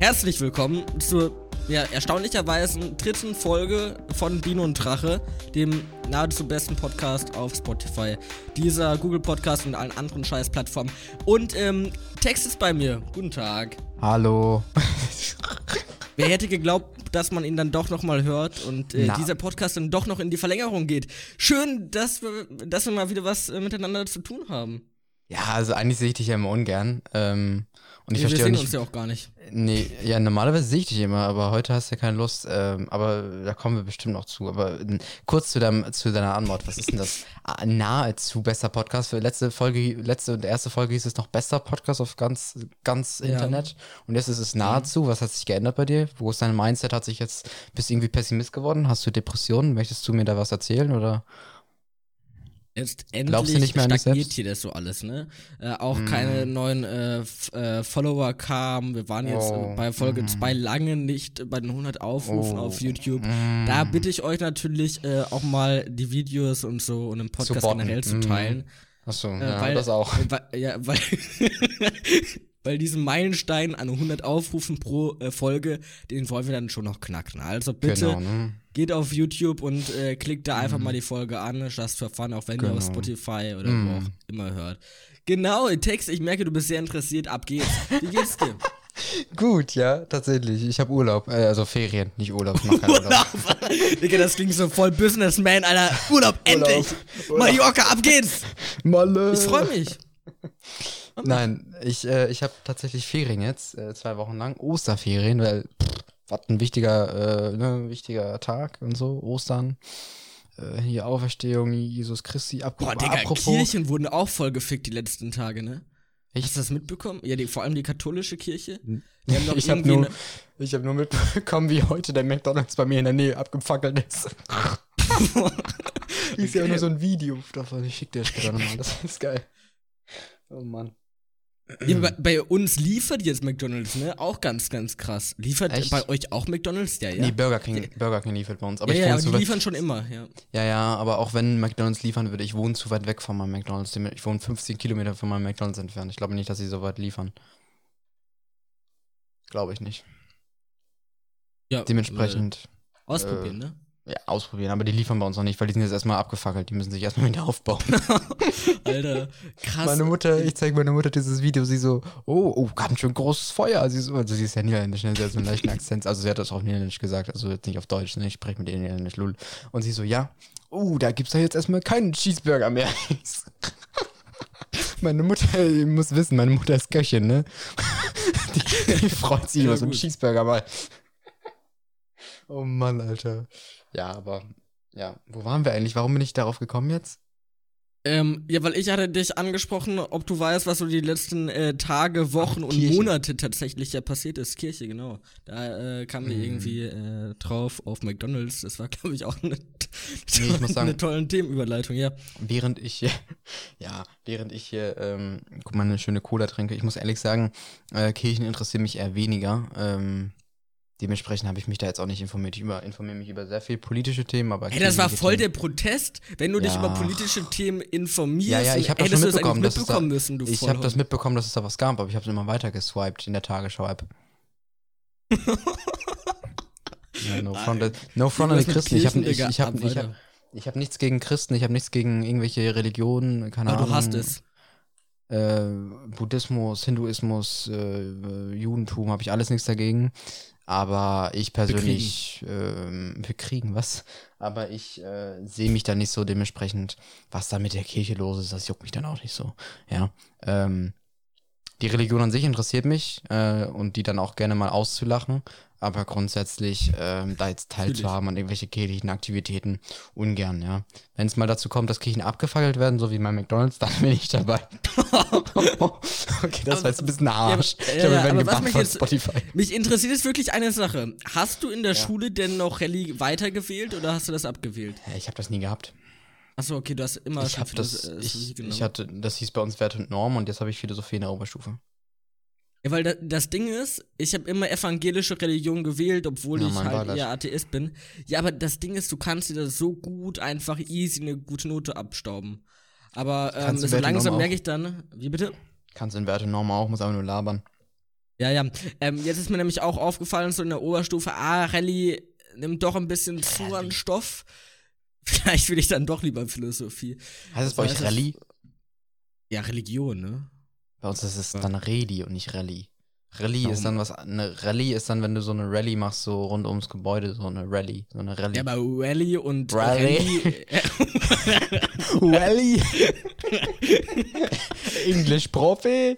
Herzlich willkommen zur ja, erstaunlicherweise dritten Folge von Dino und Drache, dem nahezu besten Podcast auf Spotify, dieser Google Podcast und allen anderen Scheißplattformen. Und ähm, Text ist bei mir. Guten Tag. Hallo. Wer hätte geglaubt, dass man ihn dann doch nochmal hört und äh, dieser Podcast dann doch noch in die Verlängerung geht. Schön, dass wir, dass wir mal wieder was äh, miteinander zu tun haben. Ja, also eigentlich sehe ich dich ja immer ungern. Ähm, und ich wir verstehe sehen nicht. uns ja auch gar nicht. Nee, ja, normalerweise sehe ich dich immer, aber heute hast du ja keine Lust. Ähm, aber da kommen wir bestimmt noch zu. Aber äh, kurz zu, deinem, zu deiner Antwort. Was ist denn das? Ah, Nahezu bester Podcast. Für letzte Folge, letzte und erste Folge hieß es noch bester Podcast auf ganz, ganz Ja. Internet. Und jetzt ist es nahezu. Was hat sich geändert bei dir? Wo ist dein Mindset? Hat sich jetzt, bist du irgendwie Pessimist geworden? Hast du Depressionen? Möchtest du mir da was erzählen oder? Jetzt endlich Glaubst du nicht mehr an dich stagniert hier das so alles, ne? Äh, auch keine neuen äh, äh, Follower kamen. Wir waren jetzt Oh, äh, bei Folge mm. 2 lange nicht bei den 100 Aufrufen Oh, auf YouTube. mm. Da bitte ich euch natürlich äh, auch mal die Videos und so und den Podcast botten, generell zu mm. teilen. Achso, Äh, ja, weil, das auch. Weil, ja, weil, weil diesen Meilenstein an 100 Aufrufen pro äh, Folge, den wollen wir dann schon noch knacken. Also bitte Genau, ne? geht auf YouTube und äh, klickt da einfach mal die Folge an, just for fun, auch wenn ihr auf Genau. Spotify oder wo Mhm. auch immer hört. Genau, Text, ich merke, du bist sehr interessiert, ab geht's. Wie geht's dir? Gut, ja, tatsächlich. Ich habe Urlaub, äh, also Ferien, nicht Urlaub. Ich keinen Urlaub. Digga, das klingt so voll Businessman, Alter. Urlaub, endlich! Urlaub. Mallorca, ab geht's! Malle. Ich freue mich. Nein, ich, äh, ich habe tatsächlich Ferien jetzt, äh, zwei Wochen lang. Osterferien, weil, pff, was ein wichtiger, äh, ne, wichtiger Tag und so, Ostern. Äh, hier Auferstehung, Jesus Christi. Ab Boah, Digga, apropos, Kirchen wurden auch voll gefickt die letzten Tage, ne? Ich- Hast du das mitbekommen? Ja, die, vor allem die katholische Kirche. Die haben doch ich habe nur, ich hab nur mitbekommen, wie heute der McDonalds bei mir in der Nähe abgefackelt ist. ist ja nur so ein Video davon. Ich schick dir später nochmal. Das ist geil. Oh Mann. Ja, bei, bei uns liefert jetzt McDonalds, ne? Auch ganz, ganz krass. Liefert Echt? bei euch auch McDonalds? Ja, ja. Nee, Burger King, Burger King liefert bei uns. Aber ja, ich ja, aber die liefern schon immer, ja. ja, ja, aber auch wenn McDonalds liefern würde, ich wohne zu weit weg von meinem McDonalds. Ich wohne 15 Kilometer von meinem McDonalds entfernt. Ich glaube nicht, dass sie so weit liefern. Glaube ich nicht. ja Dementsprechend Äh, ausprobieren, äh, ne? Ja, ausprobieren. Aber die liefern bei uns noch nicht, weil die sind jetzt erstmal abgefackelt. Die müssen sich erstmal wieder aufbauen. Alter, krass. Meine Mutter, ich zeige meiner Mutter dieses Video, sie so, oh, oh, ganz schön großes Feuer. Sie so, also sie ist ja niederländisch, ne? sie hat so einen leichten Akzent, also sie hat das auf niederländisch gesagt, also jetzt nicht auf Deutsch, ne? ich spreche mit ihr niederländisch, lul. Und sie so, ja, oh, da gibt's doch jetzt erstmal keinen Cheeseburger mehr. meine Mutter, ihr müsst wissen, meine Mutter ist Köchin, ne? die, die freut sich Ja, über so einen. Cheeseburger mal. Oh Mann, Alter. Ja, aber, ja, wo waren wir eigentlich? Warum bin ich darauf gekommen jetzt? Ähm, ja, weil ich hatte dich angesprochen, ob du weißt, was so die letzten äh, Tage, Wochen und Kirche. Monate tatsächlich ja passiert ist. Kirche, genau. Da äh, kamen wir Mhm. irgendwie äh, drauf auf McDonalds. Das war, glaube ich, auch eine, ich muss sagen- eine tolle Themenüberleitung, ja. während ich hier, ja, während ich hier, ähm, guck mal, eine schöne Cola trinke, ich muss ehrlich sagen, äh, Kirchen interessieren mich eher weniger. Ähm, dementsprechend habe ich mich da jetzt auch nicht informiert. Ich über, informiere mich über sehr viel politische Themen, aber. Hey, das war voll der Themen- Protest. Wenn du dich Ja. über politische Themen informierst, Ja, ja, ich habe das hättest schon du das mitbekommen, da, mitbekommen müssen, du Ich habe das mitbekommen, dass es da was gab, aber ich habe es immer weiter geswiped in der Tagesschau-App. ja, no front, no front an die Christen. Ich habe ich, ich hab, ab, ich hab, ich hab nichts gegen Christen, ich habe nichts gegen irgendwelche Religionen, keine Aber Ahnung. du hast es. äh, Buddhismus, Hinduismus, äh, Judentum, habe ich alles nichts dagegen. Aber ich persönlich, ähm, wir kriegen was. Aber ich äh, sehe mich da nicht so dementsprechend, was da mit der Kirche los ist, das juckt mich dann auch nicht so. Ja. Ähm, die Religion an sich interessiert mich äh, und die dann auch gerne mal auszulachen. Aber grundsätzlich, ähm, da jetzt teilzuhaben an irgendwelche kirchlichen Aktivitäten, ungern, ja. Wenn es mal dazu kommt, dass Kirchen abgefackelt werden, so wie bei McDonalds, dann bin ich dabei. okay, das war jetzt ein bisschen Arsch. aber- ich glaube, ja, wir werden aber gebannt von jetzt- Spotify. Mich interessiert jetzt wirklich eine Sache. Hast du in der Ja. Schule denn noch Rallye weitergewählt oder hast du das abgewählt? Ja, ich habe das nie gehabt. Achso, okay, du hast immer Ich habe das, Philos- äh, ich, ich hatte, das hieß bei uns Wert und Norm und jetzt habe ich Philosophie in der Oberstufe. Ja, weil da, das Ding ist, ich habe immer evangelische Religion gewählt, obwohl Ja, ich halt eher Atheist bin. Ja, aber das Ding ist, du kannst dir das so gut einfach easy eine gute Note abstauben. Aber ähm, so Werte langsam merke ich dann, wie bitte? Kannst in Wert und Norm auch, muss einfach nur labern. Ja, ja. Ähm, jetzt ist mir nämlich auch aufgefallen, so in der Oberstufe, ah, Rallye nimmt doch ein bisschen zu an Stoff. Vielleicht will ich dann doch lieber Philosophie. Heißt es bei euch Rallye? Ja, Religion, ne? Bei uns ist es dann Rallye und nicht Rallye. Rallye ist dann was, eine Rallye ist dann, wenn du so eine Rallye machst, so rund ums Gebäude, so eine Rallye, so eine Rallye. Ja, aber Rallye und Rallye. Rallye. Englisch Profi.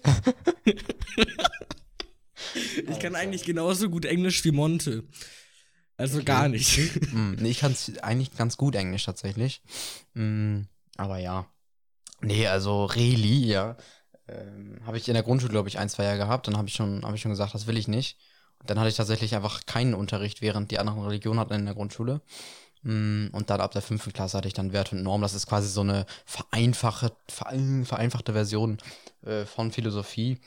ich kann eigentlich genauso gut Englisch wie Monte. Also gar nicht. nee, ich kann eigentlich ganz gut Englisch tatsächlich. Mm, aber ja. Nee, also Reli, ja. Ähm, habe ich in der Grundschule, glaube ich, ein, zwei Jahre gehabt. Dann habe ich, schon, hab ich schon gesagt, das will ich nicht. Und dann hatte ich tatsächlich einfach keinen Unterricht, während die anderen Religionen hatten in der Grundschule. Mm, und dann ab der fünften Klasse hatte ich dann Wert und Norm. Das ist quasi so eine vereinfachte, vereinfachte Version äh, von Philosophie.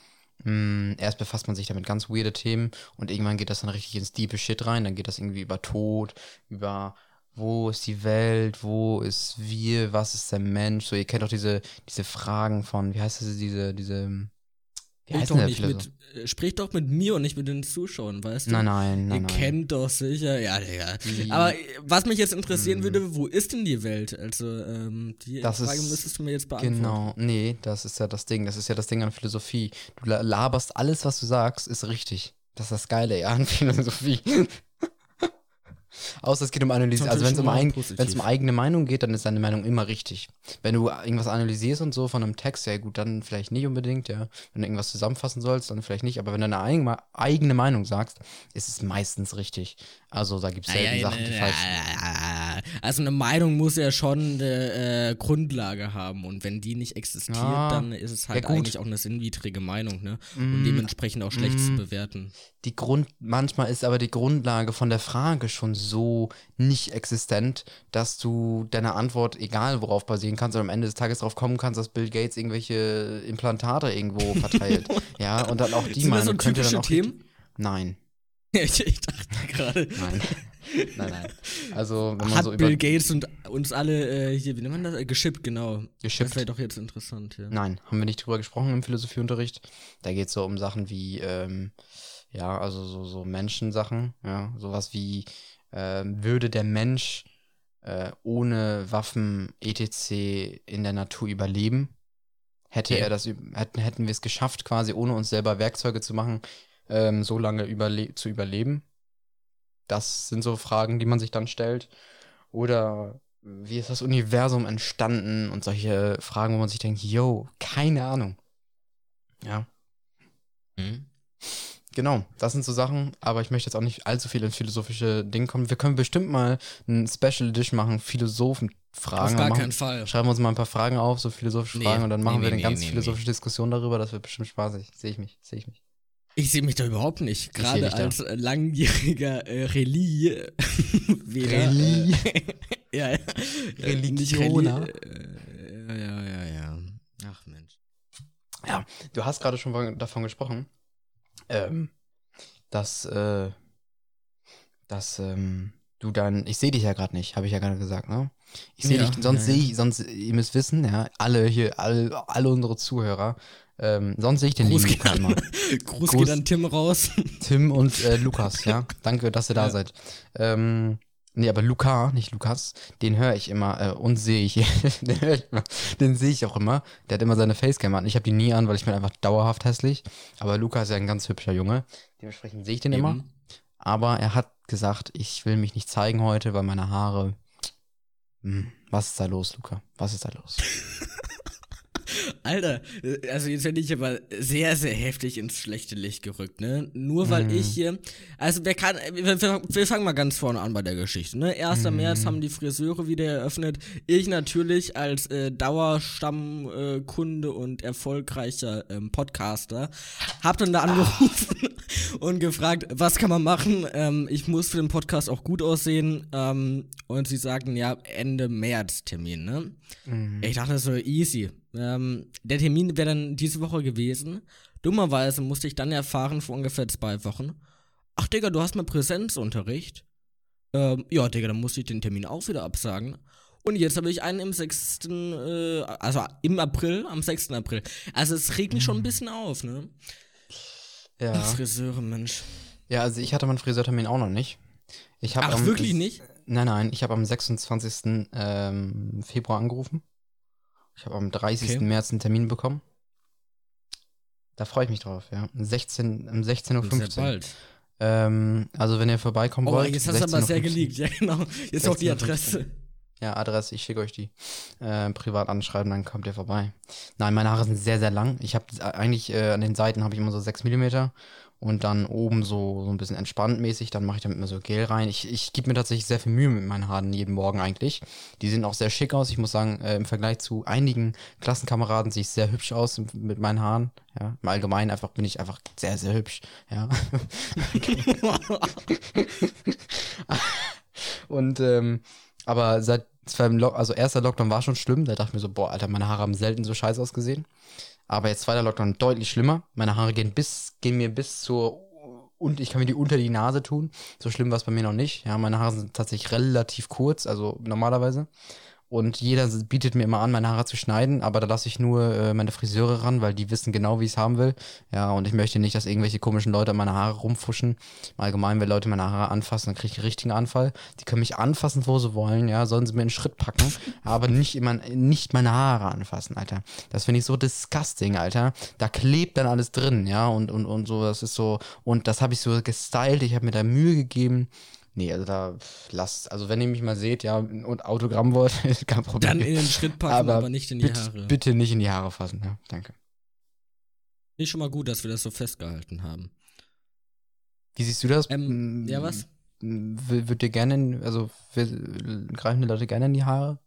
Mm, erst befasst man sich damit ganz weirde Themen und irgendwann geht das dann richtig ins diepe Shit rein. Dann geht das irgendwie über Tod, über wo ist die Welt, wo ist wir, was ist der Mensch. So, ihr kennt doch diese, diese Fragen von, wie heißt das, diese, diese, wie heißt doch nicht mit, äh, sprich doch mit mir und nicht mit den Zuschauern, weißt du? Nein, nein, nein. Ihr nein. kennt doch sicher, ja, Digga. Aber was mich jetzt interessieren mhm. würde, wo ist denn die Welt? Also, ähm, die das Frage ist, müsstest du mir jetzt beantworten. Genau, nee, das ist ja das Ding. Das ist ja das Ding an Philosophie. Du laberst alles, was du sagst, ist richtig. Das ist das Geile, ja, an Philosophie. Außer es geht um Analyse. Also wenn es um, ein, um eigene Meinung geht, dann ist deine Meinung immer richtig. Wenn du irgendwas analysierst und so von einem Text, ja gut, dann vielleicht nicht unbedingt, ja. Wenn du irgendwas zusammenfassen sollst, dann vielleicht nicht. Aber wenn du eine eigene Meinung sagst, ist es meistens richtig. Also da gibt es selten ja, Sachen, die falsch sind. Also eine Meinung muss ja schon eine äh, Grundlage haben. Und wenn die nicht existiert, ja, dann ist es halt eigentlich auch eine sinnwidrige Meinung, ne? Und mm, dementsprechend auch schlecht mm, zu bewerten. Die Grund, manchmal ist aber die Grundlage von der Frage schon so nicht existent, dass du deine Antwort, egal worauf basieren kannst, und am Ende des Tages darauf kommen kannst, dass Bill Gates irgendwelche Implantate irgendwo verteilt. ja, und dann auch die Meinung so könnte dann auch. Themen? Nein. ich, ich dachte gerade. Nein. Nein, nein. Also, wenn man Hat so über Bill Gates und uns alle äh, hier, wie nennt man das? Äh, geschippt, genau. Geschippt. Das wäre doch jetzt interessant, ja. Nein, haben wir nicht drüber gesprochen im Philosophieunterricht. Da geht es so um Sachen wie, ähm, ja, also so, so Menschensachen, ja, sowas wie, äh, würde der Mensch äh, ohne Waffen etc. in der Natur überleben? Hätte ja. er das, hätten, hätten wir es geschafft, quasi ohne uns selber Werkzeuge zu machen, ähm, so lange überle zu überleben? Das sind so Fragen, die man sich dann stellt. Oder wie ist das Universum entstanden und solche Fragen, wo man sich denkt, yo, keine Ahnung. Ja. Mhm. Genau, das sind so Sachen, aber ich möchte jetzt auch nicht allzu viel ins philosophische Ding kommen. Wir können bestimmt mal ein Special Edition machen, Philosophenfragen. Auf gar machen, keinen Fall. Schreiben wir uns mal ein paar Fragen auf, so philosophische nee, Fragen, und dann machen nee, wir nee, eine ganz philosophische Diskussion darüber. Das wird bestimmt spaßig. Sehe ich mich, sehe ich mich. Ich sehe mich da überhaupt nicht. Gerade als da. langjähriger äh, Relie. Relie. Äh, ja, ja. Religioner. Äh, ja, ja, ja. Ach Mensch. Ja, du hast gerade schon davon gesprochen ähm, dass, äh, dass ähm, du dann, ich sehe dich ja gerade nicht, habe ich ja gerade gesagt, ne? Ich sehe ja, dich, sonst ja, sehe ich, sonst, ihr müsst wissen, ja, alle hier, alle, alle unsere Zuhörer, ähm, sonst sehe ich den Gruß lieben Luca immer. Gruß, Gruß geht an Tim raus. Tim und äh, Lukas, ja. Danke, dass ihr da ja. seid. Ähm, Nee, aber Luca, nicht Lukas, den höre ich immer äh, und sehe ich. den höre ich immer. Den sehe ich auch immer. Der hat immer seine Facecam an. Ich habe die nie an, weil ich bin einfach dauerhaft hässlich. Aber Luca ist ja ein ganz hübscher Junge. Dementsprechend sehe ich den Eben. immer. Aber er hat gesagt, ich will mich nicht zeigen heute, weil meine Haare. Hm, was ist da los, Luca? Was ist da los? Alter, also jetzt werde ich aber sehr, sehr heftig ins schlechte Licht gerückt, ne? Nur weil mhm. ich hier. Also wer kann. Wir, wir, fangen mal ganz vorne an bei der Geschichte, ne? 1. Mhm. März haben die Friseure wieder eröffnet. Ich natürlich als äh, Dauerstammkunde äh, und erfolgreicher ähm, Podcaster hab dann da angerufen und gefragt, was kann man machen? Ähm, ich muss für den Podcast auch gut aussehen. Ähm, und sie sagten, ja, Ende März Termin, ne? Mhm. Ich dachte so, easy. Ähm, der Termin wäre dann diese Woche gewesen. Dummerweise musste ich dann erfahren, vor ungefähr zwei Wochen. Ach, Digga, du hast mal Präsenzunterricht. Ähm, ja, Digga, dann musste ich den Termin auch wieder absagen. Und jetzt habe ich einen im 6., äh, also im April, am 6. April. Also es regt mich schon ein bisschen auf, ne? Ja. Friseure, Mensch. Ja, also ich hatte meinen Friseurtermin auch noch nicht. Ich hab Ach, am, wirklich nicht? Nein, nein, ich habe am 26. Ähm, Februar angerufen. Ich habe am 30. Okay. März einen Termin bekommen. Da freue ich mich drauf, ja. 16, um 16.15 Sehr Uhr. bald. Ähm, also wenn ihr vorbeikommen Oh, wollt. jetzt hast du aber 16.15 sehr geleakt. Ja, genau. Jetzt auch die 16.15. Adresse. Ja, Adresse, ich schicke euch die. Äh, privat anschreiben, dann kommt ihr vorbei. Nein, meine Haare sind sehr, sehr lang. Ich habe eigentlich äh, an den Seiten habe ich immer so 6 mm und dann oben so, so ein bisschen entspannt mäßig. Dann mache ich damit immer so Gel rein. Ich, ich gebe mir tatsächlich sehr viel Mühe mit meinen Haaren jeden Morgen eigentlich. Die sehen auch sehr schick aus. Ich muss sagen, äh, im Vergleich zu einigen Klassenkameraden sehe ich sehr hübsch aus mit meinen Haaren. Ja, im Allgemeinen einfach bin ich einfach sehr, sehr hübsch. Ja. Und ähm, aber seit Lock also erster Lockdown war schon schlimm, da dachte ich mir so, boah, Alter, meine Haare haben selten so scheiße ausgesehen. Aber jetzt zweiter Lockdown deutlich schlimmer. Meine Haare gehen bis, gehen mir bis zur und ich kann mir die unter die Nase tun. So schlimm war es bei mir noch nicht. Ja, meine Haare sind tatsächlich relativ kurz, also normalerweise. Und jeder bietet mir immer an, meine Haare zu schneiden, aber da lasse ich nur äh, meine Friseure ran, weil die wissen genau, wie ich es haben will. Ja, und ich möchte nicht, dass irgendwelche komischen Leute an meine Haare rumfuschen. Im Allgemeinen, wenn Leute meine Haare anfassen, dann kriege ich einen richtigen Anfall. Die können mich anfassen, wo sie wollen, ja, sollen sie mir einen Schritt packen, aber nicht, immer, nicht meine Haare anfassen, Alter. Das finde ich so disgusting, Alter. Da klebt dann alles drin, ja, und, und, und so, das ist so, und das habe ich so gestylt, ich habe mir da Mühe gegeben. Nee, also da lasst, also wenn ihr mich mal seht, ja, und Autogramm wollt, kein Problem. Dann in den Schritt packen, aber, Aber nicht in die bitte, Haare. bitte nicht in die Haare fassen, ja, danke. Ist schon mal gut, dass wir das so festgehalten haben. Wie siehst du das? Ähm, ja, was? w- Würd dir gerne, in- also greifen die Leute gerne in die Haare?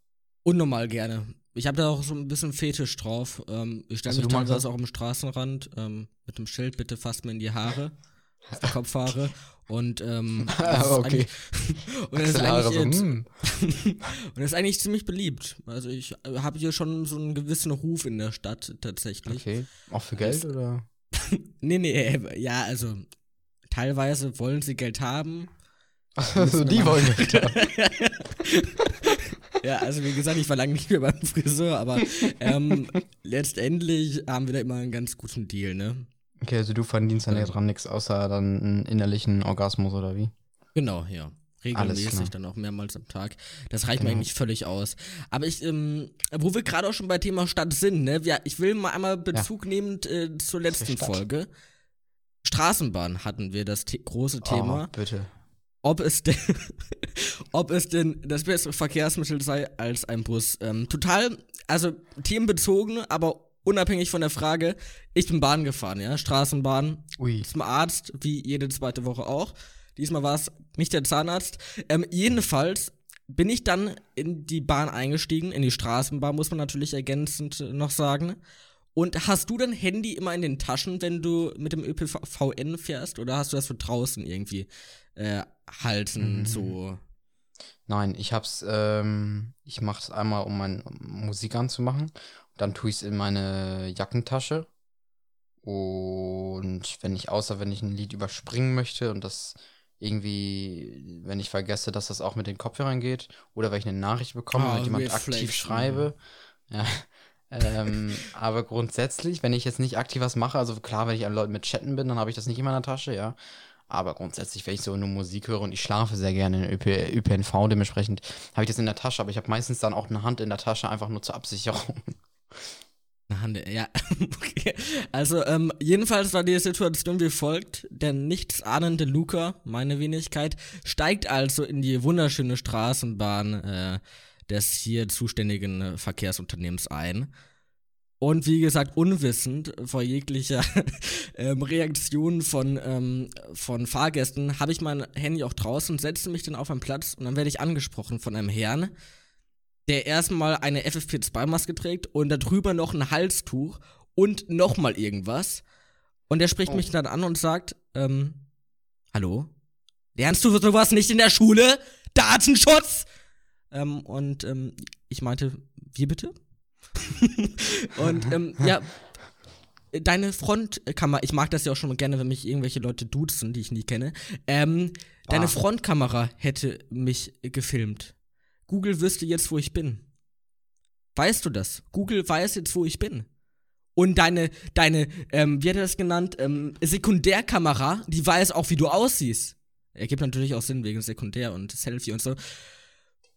Unnormal gerne. Ich habe da auch so ein bisschen Fetisch drauf. Ähm, ich stelle Also mich teilweise auch am Straßenrand ähm, mit dem Schild, bitte fasst mir in die Haare, auf die Kopfhaare. Und, ähm, okay. und das ist eigentlich so, mm. und das ist eigentlich ziemlich beliebt. Also ich äh, habe hier schon so einen gewissen Ruf in der Stadt tatsächlich. Okay. Auch für Geld oder? Nee, nee, äh, ja, also teilweise wollen sie Geld haben. Also die wollen Geld haben. Ja, also wie gesagt, ich war lange nicht mehr beim Friseur, aber ähm, letztendlich haben wir da immer einen ganz guten Deal, ne? Okay, also du verdienst dann ja dran nichts, außer dann einen innerlichen Orgasmus oder wie? Genau, ja. Regelmäßig, dann auch mehrmals am Tag. Das reicht mir Genau. eigentlich völlig aus. Aber ich, ähm, wo wir gerade auch schon bei Thema Stadt sind, ne? Ja, ich will mal einmal Bezug nehmen äh, zur letzten. Folge. Straßenbahn hatten wir das The große Thema. Oh, bitte. ob es denn, ob es denn das bessere Verkehrsmittel sei als ein Bus. Ähm, total, also themenbezogen, aber unabhängig von der Frage, ich bin Bahn gefahren, ja, Straßenbahn, Ui. zum Arzt, wie jede zweite Woche auch. Diesmal war es nicht der Zahnarzt. Ähm, jedenfalls bin ich dann in die Bahn eingestiegen, in die Straßenbahn, muss man natürlich ergänzend noch sagen. Und hast du dein Handy immer in den Taschen, wenn du mit dem ÖPVN fährst? Oder hast du das für draußen irgendwie äh, halten, Mhm. so? Nein, ich hab's, ähm, ich mach's einmal, um meine Musik anzumachen. Dann tue ich's in meine Jackentasche. Und wenn ich, außer wenn ich ein Lied überspringen möchte und das irgendwie, wenn ich vergesse, dass das auch mit den Kopfhörern geht, oder wenn ich eine Nachricht bekomme und jemand aktiv schreibe. Ja. ähm, aber grundsätzlich, wenn ich jetzt nicht aktiv was mache, also klar, wenn ich an Leuten mit Chatten bin, dann habe ich das nicht in meiner Tasche, ja. Aber grundsätzlich, wenn ich so nur Musik höre und ich schlafe sehr gerne in ÖP, ÖPNV, dementsprechend habe ich das in der Tasche, aber ich habe meistens dann auch eine Hand in der Tasche, einfach nur zur Absicherung. Hand, ja. okay. Also, ähm, jedenfalls war die Situation wie folgt. Der nichtsahnende Luca, meine Wenigkeit, steigt also in die wunderschöne Straßenbahn äh, des hier zuständigen Verkehrsunternehmens ein. Und wie gesagt, unwissend vor jeglicher ähm, Reaktion von, ähm, von Fahrgästen habe ich mein Handy auch draußen, setze mich dann auf einen Platz und dann werde ich angesprochen von einem Herrn, der erstmal eine FFP2-Maske trägt und darüber noch ein Halstuch und nochmal irgendwas. Und der spricht Oh. mich dann an und sagt, ähm, hallo? Lernst du sowas nicht in der Schule? Datenschutz! Ähm, und ähm, ich meinte, wie bitte? und ähm, ja, deine Frontkamera, ich mag das ja auch schon gerne, wenn mich irgendwelche Leute duzen, die ich nie kenne. Ähm, deine Ah. Frontkamera hätte mich gefilmt. Google wüsste jetzt, wo ich bin. Weißt du das? Google weiß jetzt, wo ich bin. Und deine, deine, ähm, wie hat er das genannt? Ähm, Sekundärkamera, die weiß auch, wie du aussiehst. Ergibt natürlich auch Sinn wegen Sekundär und Selfie und so.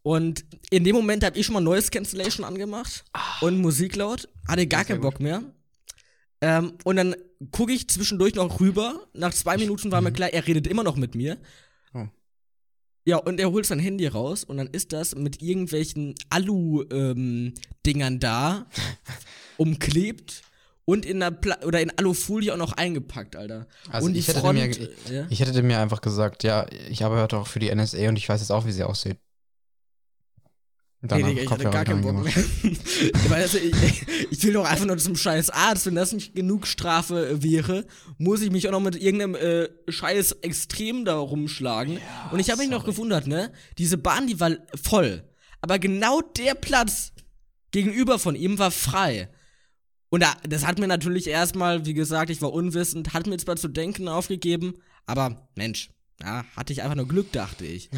Und in dem Moment habe ich schon mal Noise Cancellation angemacht Ah. und Musik laut, hatte gar keinen Bock mehr. Ähm, und dann gucke ich zwischendurch noch rüber. Nach zwei Minuten war mir klar, er redet immer noch mit mir. Ja, und er holt sein Handy raus und dann ist das mit irgendwelchen Alu-Dingern da umklebt und in der Pla oder in Alufolie auch noch eingepackt, Alter. Also und ich hätte Front, mir- ja? Ich hätte mir einfach gesagt, ja, ich arbeite auch für die NSA und ich weiß jetzt auch, wie sie aussieht. Und Nee, Digga, ich hatte gar keinen Bock mehr. ich, meine, also, ich, ich will doch einfach nur zum scheiß Arzt. Wenn das nicht genug Strafe äh, wäre, muss ich mich auch noch mit irgendeinem äh, scheiß Extrem da rumschlagen. Und ich habe mich noch gewundert, ne? Diese Bahn, die war voll. Aber genau der Platz gegenüber von ihm war frei. Und da, das hat mir natürlich erstmal, wie gesagt, ich war unwissend, hat mir zwar zu denken aufgegeben, aber Mensch, ja, hatte ich einfach nur Glück, dachte ich.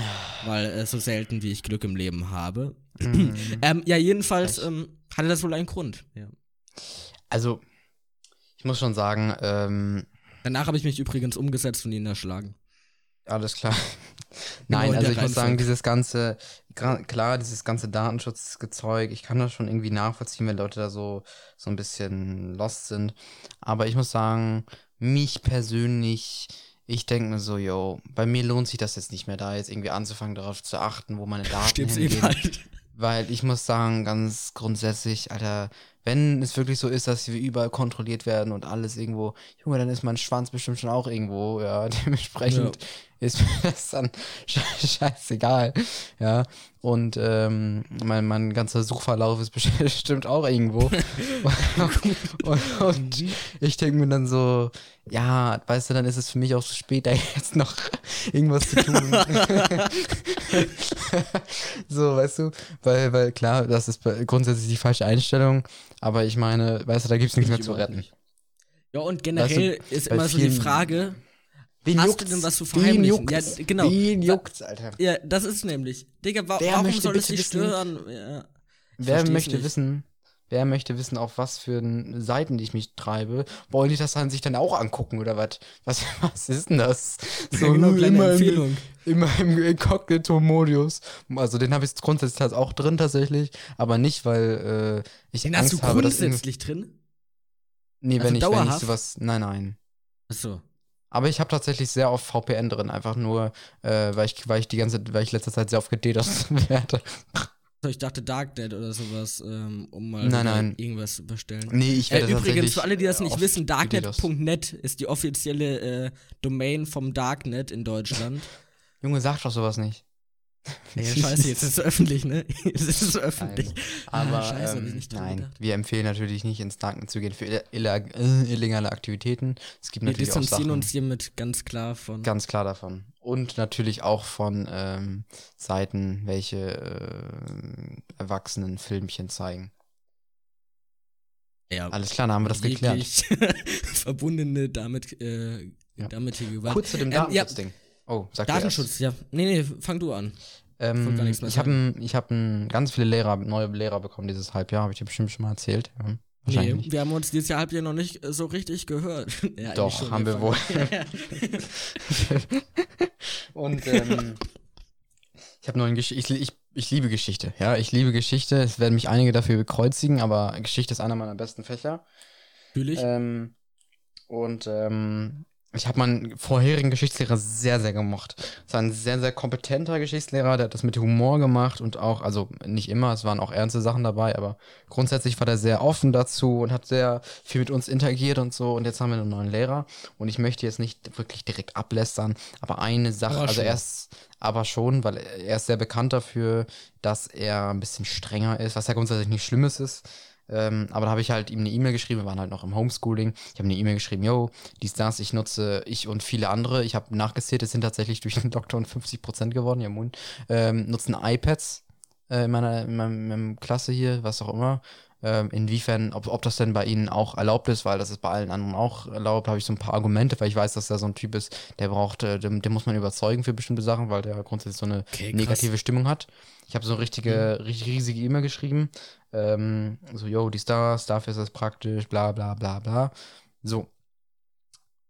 Weil äh, so selten wie ich Glück im Leben habe. Mhm. ähm, ja, jedenfalls ähm, hatte das wohl einen Grund. Ja. Also, ich muss schon sagen, ähm, Danach habe ich mich übrigens umgesetzt und ihn erschlagen. alles klar. Nein, in also ich muss sagen, dieses ganze, klar, dieses ganze Datenschutzgezeug, ich kann das schon irgendwie nachvollziehen, wenn Leute da so, so ein bisschen lost sind. Aber ich muss sagen, mich persönlich, ich denke mir so, yo, bei mir lohnt sich das jetzt nicht mehr, da jetzt irgendwie anzufangen, darauf zu achten, wo meine Daten Stirbst hingehen. eben halt. Weil ich muss sagen, ganz grundsätzlich, Alter, wenn es wirklich so ist, dass wir überall kontrolliert werden und alles irgendwo, Junge, dann ist mein Schwanz bestimmt schon auch irgendwo, ja, dementsprechend ist mir das dann sche- scheißegal, ja, und ähm, mein, mein ganzer Suchverlauf ist bestimmt auch irgendwo und, und ich denke mir dann so, ja, weißt du, dann ist es für mich auch zu spät, da jetzt noch irgendwas zu tun. so, weißt du, weil, weil klar, das ist grundsätzlich die falsche Einstellung, aber ich meine, weißt du, da gibt's nichts mehr zu retten. Ja, und generell ist bei immer so die Frage, Wen Hast du juckt's? denn was zu verheimlichen? juckt's? Ja, genau. Wen juckt's, Alter? ja, das ist nämlich. Digga, wa Wer warum möchte soll es dich wissen- stören? Ja. Wer möchte nicht. wissen, wer möchte wissen, auf was für Seiten ich mich treibe? Wollen die das dann sich dann auch angucken oder was? Was, was ist denn das? So genau, kleine immer im, Empfehlung. immer im Inkognito-Modus. Also den habe ich grundsätzlich halt auch drin tatsächlich, aber nicht, weil äh, ich Den Angst hast du habe, grundsätzlich drin? Nee, also wenn ich, wenn ich sowas. Nein, nein. Achso. Aber ich habe tatsächlich sehr oft VPN drin, einfach nur, äh, weil ich, weil ich die ganze, weil ich letzter Zeit sehr oft gededos werde. Ich dachte Darknet oder sowas, ähm, um mal Nein, nein. irgendwas zu bestellen. Nee, ich Äh, werde übrigens, tatsächlich für alle, die das nicht wissen, darknet.net ist die offizielle äh, Domain vom Darknet in Deutschland. Junge, sag doch sowas nicht. ja, scheiße, jetzt ist es öffentlich, ne? Jetzt ist es öffentlich. Nein. Aber Ah, scheiße, ähm, nein, gedacht. wir empfehlen natürlich nicht ins Darknet zu gehen für ille- ille- illegale Aktivitäten. Es gibt Wir natürlich auch distanzieren Sachen, uns hiermit ganz klar von. ganz klar davon. Und natürlich auch von ähm, Seiten, welche äh, Erwachsenen Filmchen zeigen. ja, Alles klar, dann haben wir das geklärt. verbundene damit, äh, Ja. damalige Gewalt. Kurz zu dem Ähm, ja. Oh, sag. Datenschutz, ja. Nee, nee, fang du an. Ähm, ich habe ich hab ganz viele Lehrer, neue Lehrer bekommen dieses Halbjahr, habe ich dir bestimmt schon mal erzählt. Ja, Nee, wir haben uns dieses Jahr halb ja noch nicht äh, so richtig gehört. Ja, Doch, haben wir wohl. Und ähm, ich habe neuen Gesch ich, ich, ich liebe Geschichte, ja, ich liebe Geschichte. Es werden mich einige dafür bekreuzigen, aber Geschichte ist einer meiner besten Fächer. Natürlich. Ähm, und ähm, ich habe meinen vorherigen Geschichtslehrer sehr, sehr gemocht. Es war ein sehr, sehr kompetenter Geschichtslehrer, der hat das mit Humor gemacht und auch, also nicht immer, es waren auch ernste Sachen dabei, aber grundsätzlich war der sehr offen dazu und hat sehr viel mit uns interagiert und so. Und jetzt haben wir einen neuen Lehrer und ich möchte jetzt nicht wirklich direkt ablästern, aber eine Sache, Aber also er ist aber schon, weil er ist sehr bekannt dafür, dass er ein bisschen strenger ist, was ja grundsätzlich nicht Schlimmes ist. Ähm, aber da habe ich halt ihm eine E-Mail geschrieben, wir waren halt noch im Homeschooling. Ich habe eine E-Mail geschrieben, yo, dies, das, ich nutze, ich und viele andere, ich habe nachgezählt, es sind tatsächlich durch den Lockdown 50% geworden, ja Mund, ähm, nutzen iPads äh, in, meiner, in meinem, in meinem Klasse hier, was auch immer. Ähm, inwiefern, ob, ob das denn bei Ihnen auch erlaubt ist, weil das ist bei allen anderen auch erlaubt, habe ich so ein paar Argumente, weil ich weiß, dass er so ein Typ ist, der braucht, äh, den, den muss man überzeugen für bestimmte Sachen, weil der grundsätzlich so eine Okay, negative Stimmung hat. Ich habe so eine richtige, Mhm. richtig riesige E-Mail geschrieben. Ähm, so, yo, die Stars, dafür ist das praktisch, bla bla bla bla. So.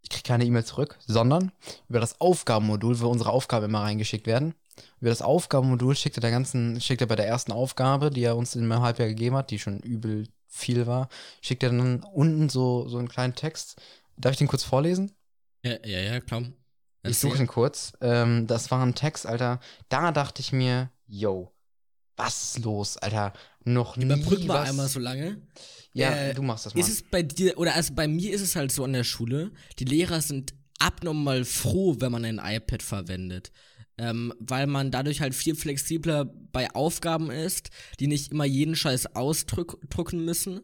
Ich kriege keine E-Mail zurück, sondern über das Aufgabenmodul, wo unsere Aufgaben immer reingeschickt werden. Über das Aufgabenmodul schickt er der ganzen, schickt er bei der ersten Aufgabe, die er uns in einem Halbjahr gegeben hat, die schon übel viel war, schickt er dann unten so, so einen kleinen Text. Darf ich den kurz vorlesen? Ja, ja, ja, klar. Ich suche ihn kurz. Ähm, das war ein Text, Alter. Da dachte ich mir, yo, was ist los, Alter? Noch nie Überbrück mal was. einmal so lange. Ja, Äh, du machst das mal. Ist es bei dir, oder also bei mir ist es halt so an der Schule, die Lehrer sind abnormal froh, wenn man ein iPad verwendet. Ähm, weil man dadurch halt viel flexibler bei Aufgaben ist, die nicht immer jeden Scheiß ausdrucken müssen.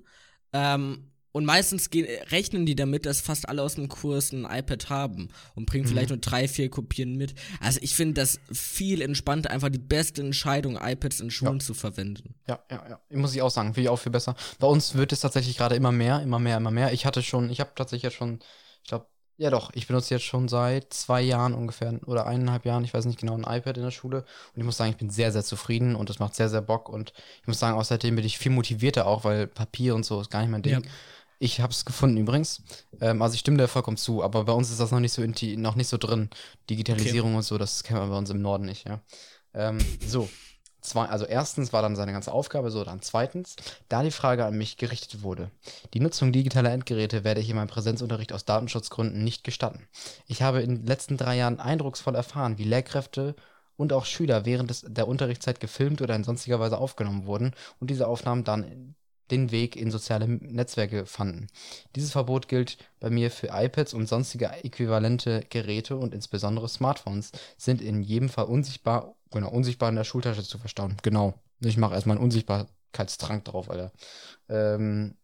Ähm, und meistens gehen, rechnen die damit, dass fast alle aus dem Kurs ein iPad haben und bringen Mhm. vielleicht nur drei, vier Kopien mit. Also ich finde das viel entspannter, einfach die beste Entscheidung, iPads in Schulen zu verwenden. Ja, ja, ja. Muss ich auch sagen, finde ich auch viel besser. Bei uns wird es tatsächlich gerade immer mehr, immer mehr, immer mehr. Ich hatte schon, ich habe tatsächlich jetzt schon, ich glaube, ja doch, ich benutze jetzt schon seit zwei Jahren ungefähr oder eineinhalb Jahren, ich weiß nicht genau, ein iPad in der Schule. Und ich muss sagen, ich bin sehr, sehr zufrieden und das macht sehr, sehr Bock. Und ich muss sagen, außerdem bin ich viel motivierter auch, weil Papier und so ist gar nicht mein Ding. Ja. Ich habe es gefunden übrigens. Ähm, also ich stimme dir vollkommen zu, aber bei uns ist das noch nicht so, noch nicht so drin. Digitalisierung und so, das kennen wir bei uns im Norden nicht, ja. Ähm, so. Zwei, also erstens war dann seine ganze Aufgabe so, dann zweitens, da die Frage an mich gerichtet wurde. Die Nutzung digitaler Endgeräte werde ich in meinem Präsenzunterricht aus Datenschutzgründen nicht gestatten. Ich habe in den letzten drei Jahren eindrucksvoll erfahren, wie Lehrkräfte und auch Schüler während des, der Unterrichtszeit gefilmt oder in sonstiger Weise aufgenommen wurden und diese Aufnahmen dann den Weg in soziale Netzwerke fanden. Dieses Verbot gilt bei mir für iPads und sonstige äquivalente Geräte und insbesondere Smartphones sind in jedem Fall unsichtbar, genau, unsichtbar in der Schultasche zu verstauen. Genau. Ich mache erstmal einen Unsichtbarkeitstrank drauf, Alter. Ähm,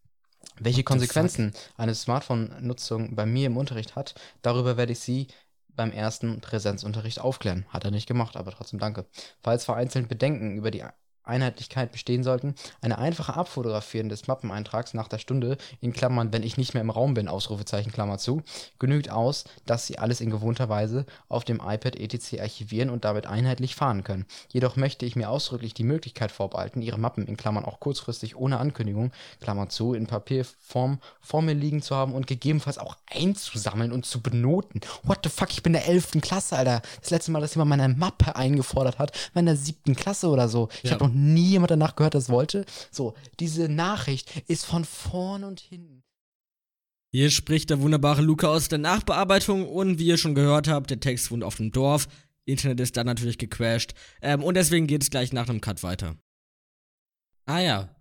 welche the Konsequenzen eine Smartphone-Nutzung bei mir im Unterricht hat, darüber werde ich Sie beim ersten Präsenzunterricht aufklären. Hat er nicht gemacht, aber trotzdem danke. Falls vereinzelt Bedenken über die Einheitlichkeit bestehen sollten, eine einfache Abfotografieren des Mappeneintrags nach der Stunde, in Klammern, wenn ich nicht mehr im Raum bin, Ausrufezeichen, Klammer zu, genügt aus, dass Sie alles in gewohnter Weise auf dem iPad etc. archivieren und damit einheitlich fahren können. Jedoch möchte ich mir ausdrücklich die Möglichkeit vorbehalten, Ihre Mappen in Klammern auch kurzfristig ohne Ankündigung, Klammer zu, in Papierform vor mir liegen zu haben und gegebenenfalls auch einzusammeln und zu benoten. What the fuck, ich bin in der 11. Klasse, Alter. Das letzte Mal, dass jemand meine Mappe eingefordert hat, war in der 7. Klasse oder so. Ich Ja. habe noch nie jemand danach gehört, das wollte. So, diese Nachricht ist von vorn und hinten. Hier spricht der wunderbare Luca aus der Nachbearbeitung und wie ihr schon gehört habt, der Text wohnt auf dem Dorf. Internet ist dann natürlich gecrashed. Ähm, und deswegen geht es gleich nach einem Cut weiter. Ah ja.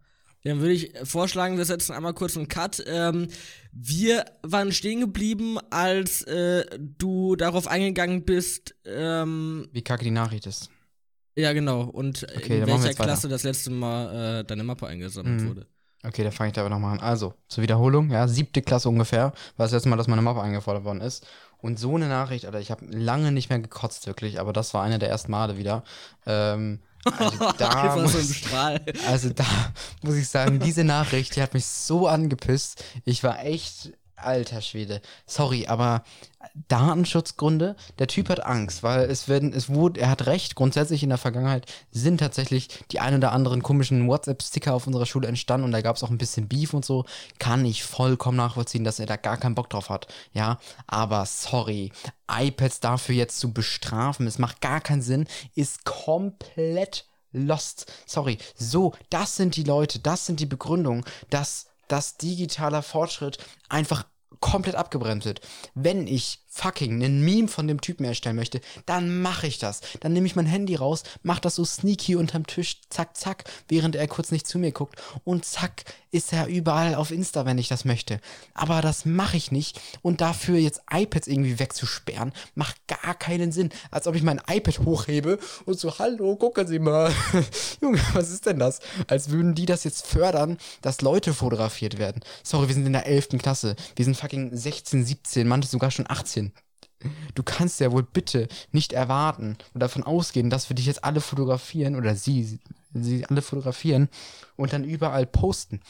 Dann würde ich vorschlagen, wir setzen einmal kurz einen Cut. Ähm, wir waren stehen geblieben, als äh, du darauf eingegangen bist, ähm, Wie kacke die Nachricht ist. Ja genau, und Okay, in dann welcher. Klasse das letzte Mal äh, deine Mappe eingesammelt Mhm. wurde. Okay, da fange ich da aber nochmal an. Also, zur Wiederholung, ja, siebte Klasse ungefähr, war das letzte Mal, dass meine Mappe eingefordert worden ist. Und so eine Nachricht, Alter, ich habe lange nicht mehr gekotzt, wirklich, aber das war einer der ersten Male wieder. Ähm, also da muss, Strahl. also da muss ich sagen, diese Nachricht, die hat mich so angepisst. Ich war echt, alter Schwede. Sorry, aber Datenschutzgründe, der Typ hat Angst, weil es werden, es wurde, er hat recht, grundsätzlich in der Vergangenheit sind tatsächlich die ein oder anderen komischen WhatsApp-Sticker auf unserer Schule entstanden und da gab es auch ein bisschen Beef und so. Kann ich vollkommen nachvollziehen, dass er da gar keinen Bock drauf hat. Ja, aber sorry, iPads dafür jetzt zu bestrafen, es macht gar keinen Sinn, ist komplett lost. Sorry, so, das sind die Leute, das sind die Begründungen, dass dass digitaler Fortschritt einfach komplett abgebremst wird. Wenn ich fucking einen Meme von dem Typen erstellen möchte, dann mache ich das. Dann nehme ich mein Handy raus, mache das so sneaky unterm Tisch, zack, zack, während er kurz nicht zu mir guckt und zack, ist er überall auf Insta, wenn ich das möchte. Aber das mache ich nicht und dafür jetzt iPads irgendwie wegzusperren, macht gar keinen Sinn. Als ob ich mein iPad hochhebe und so, hallo, gucken Sie mal. Junge, was ist denn das? Als würden die das jetzt fördern, dass Leute fotografiert werden. Sorry, wir sind in der 11. Klasse. Wir sind fucking 16, 17, manche sogar schon 18. Du kannst ja wohl bitte nicht erwarten und davon ausgehen, dass wir dich jetzt alle fotografieren oder sie, sie alle fotografieren und dann überall posten.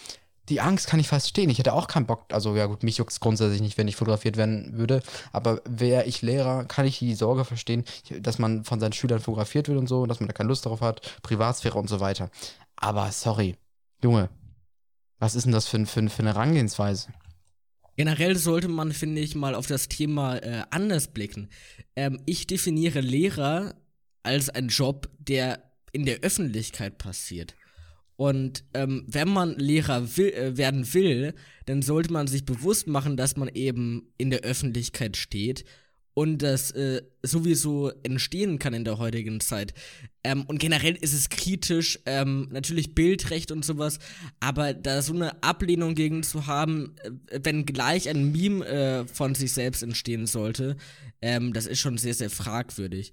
die Angst kann ich fast stehen. Ich hätte auch keinen Bock. Also, ja, gut, mich juckt es grundsätzlich nicht, wenn ich fotografiert werden würde. Aber wäre ich Lehrer, kann ich die Sorge verstehen, dass man von seinen Schülern fotografiert wird und so, dass man da keine Lust darauf hat, Privatsphäre und so weiter. Aber sorry, Junge, was ist denn das für, für, für eine Herangehensweise? Generell sollte man, finde ich, mal auf das Thema äh, anders blicken. Ähm, ich definiere Lehrer als einen Job, der in der Öffentlichkeit passiert. Und ähm, wenn man Lehrer will, äh, werden will, dann sollte man sich bewusst machen, dass man eben in der Öffentlichkeit steht und das äh, sowieso entstehen kann in der heutigen Zeit. Ähm, und generell ist es kritisch, ähm, natürlich Bildrecht und sowas, aber da so eine Ablehnung gegen zu haben, äh, wenn gleich ein Meme äh, von sich selbst entstehen sollte, ähm, das ist schon sehr, sehr fragwürdig.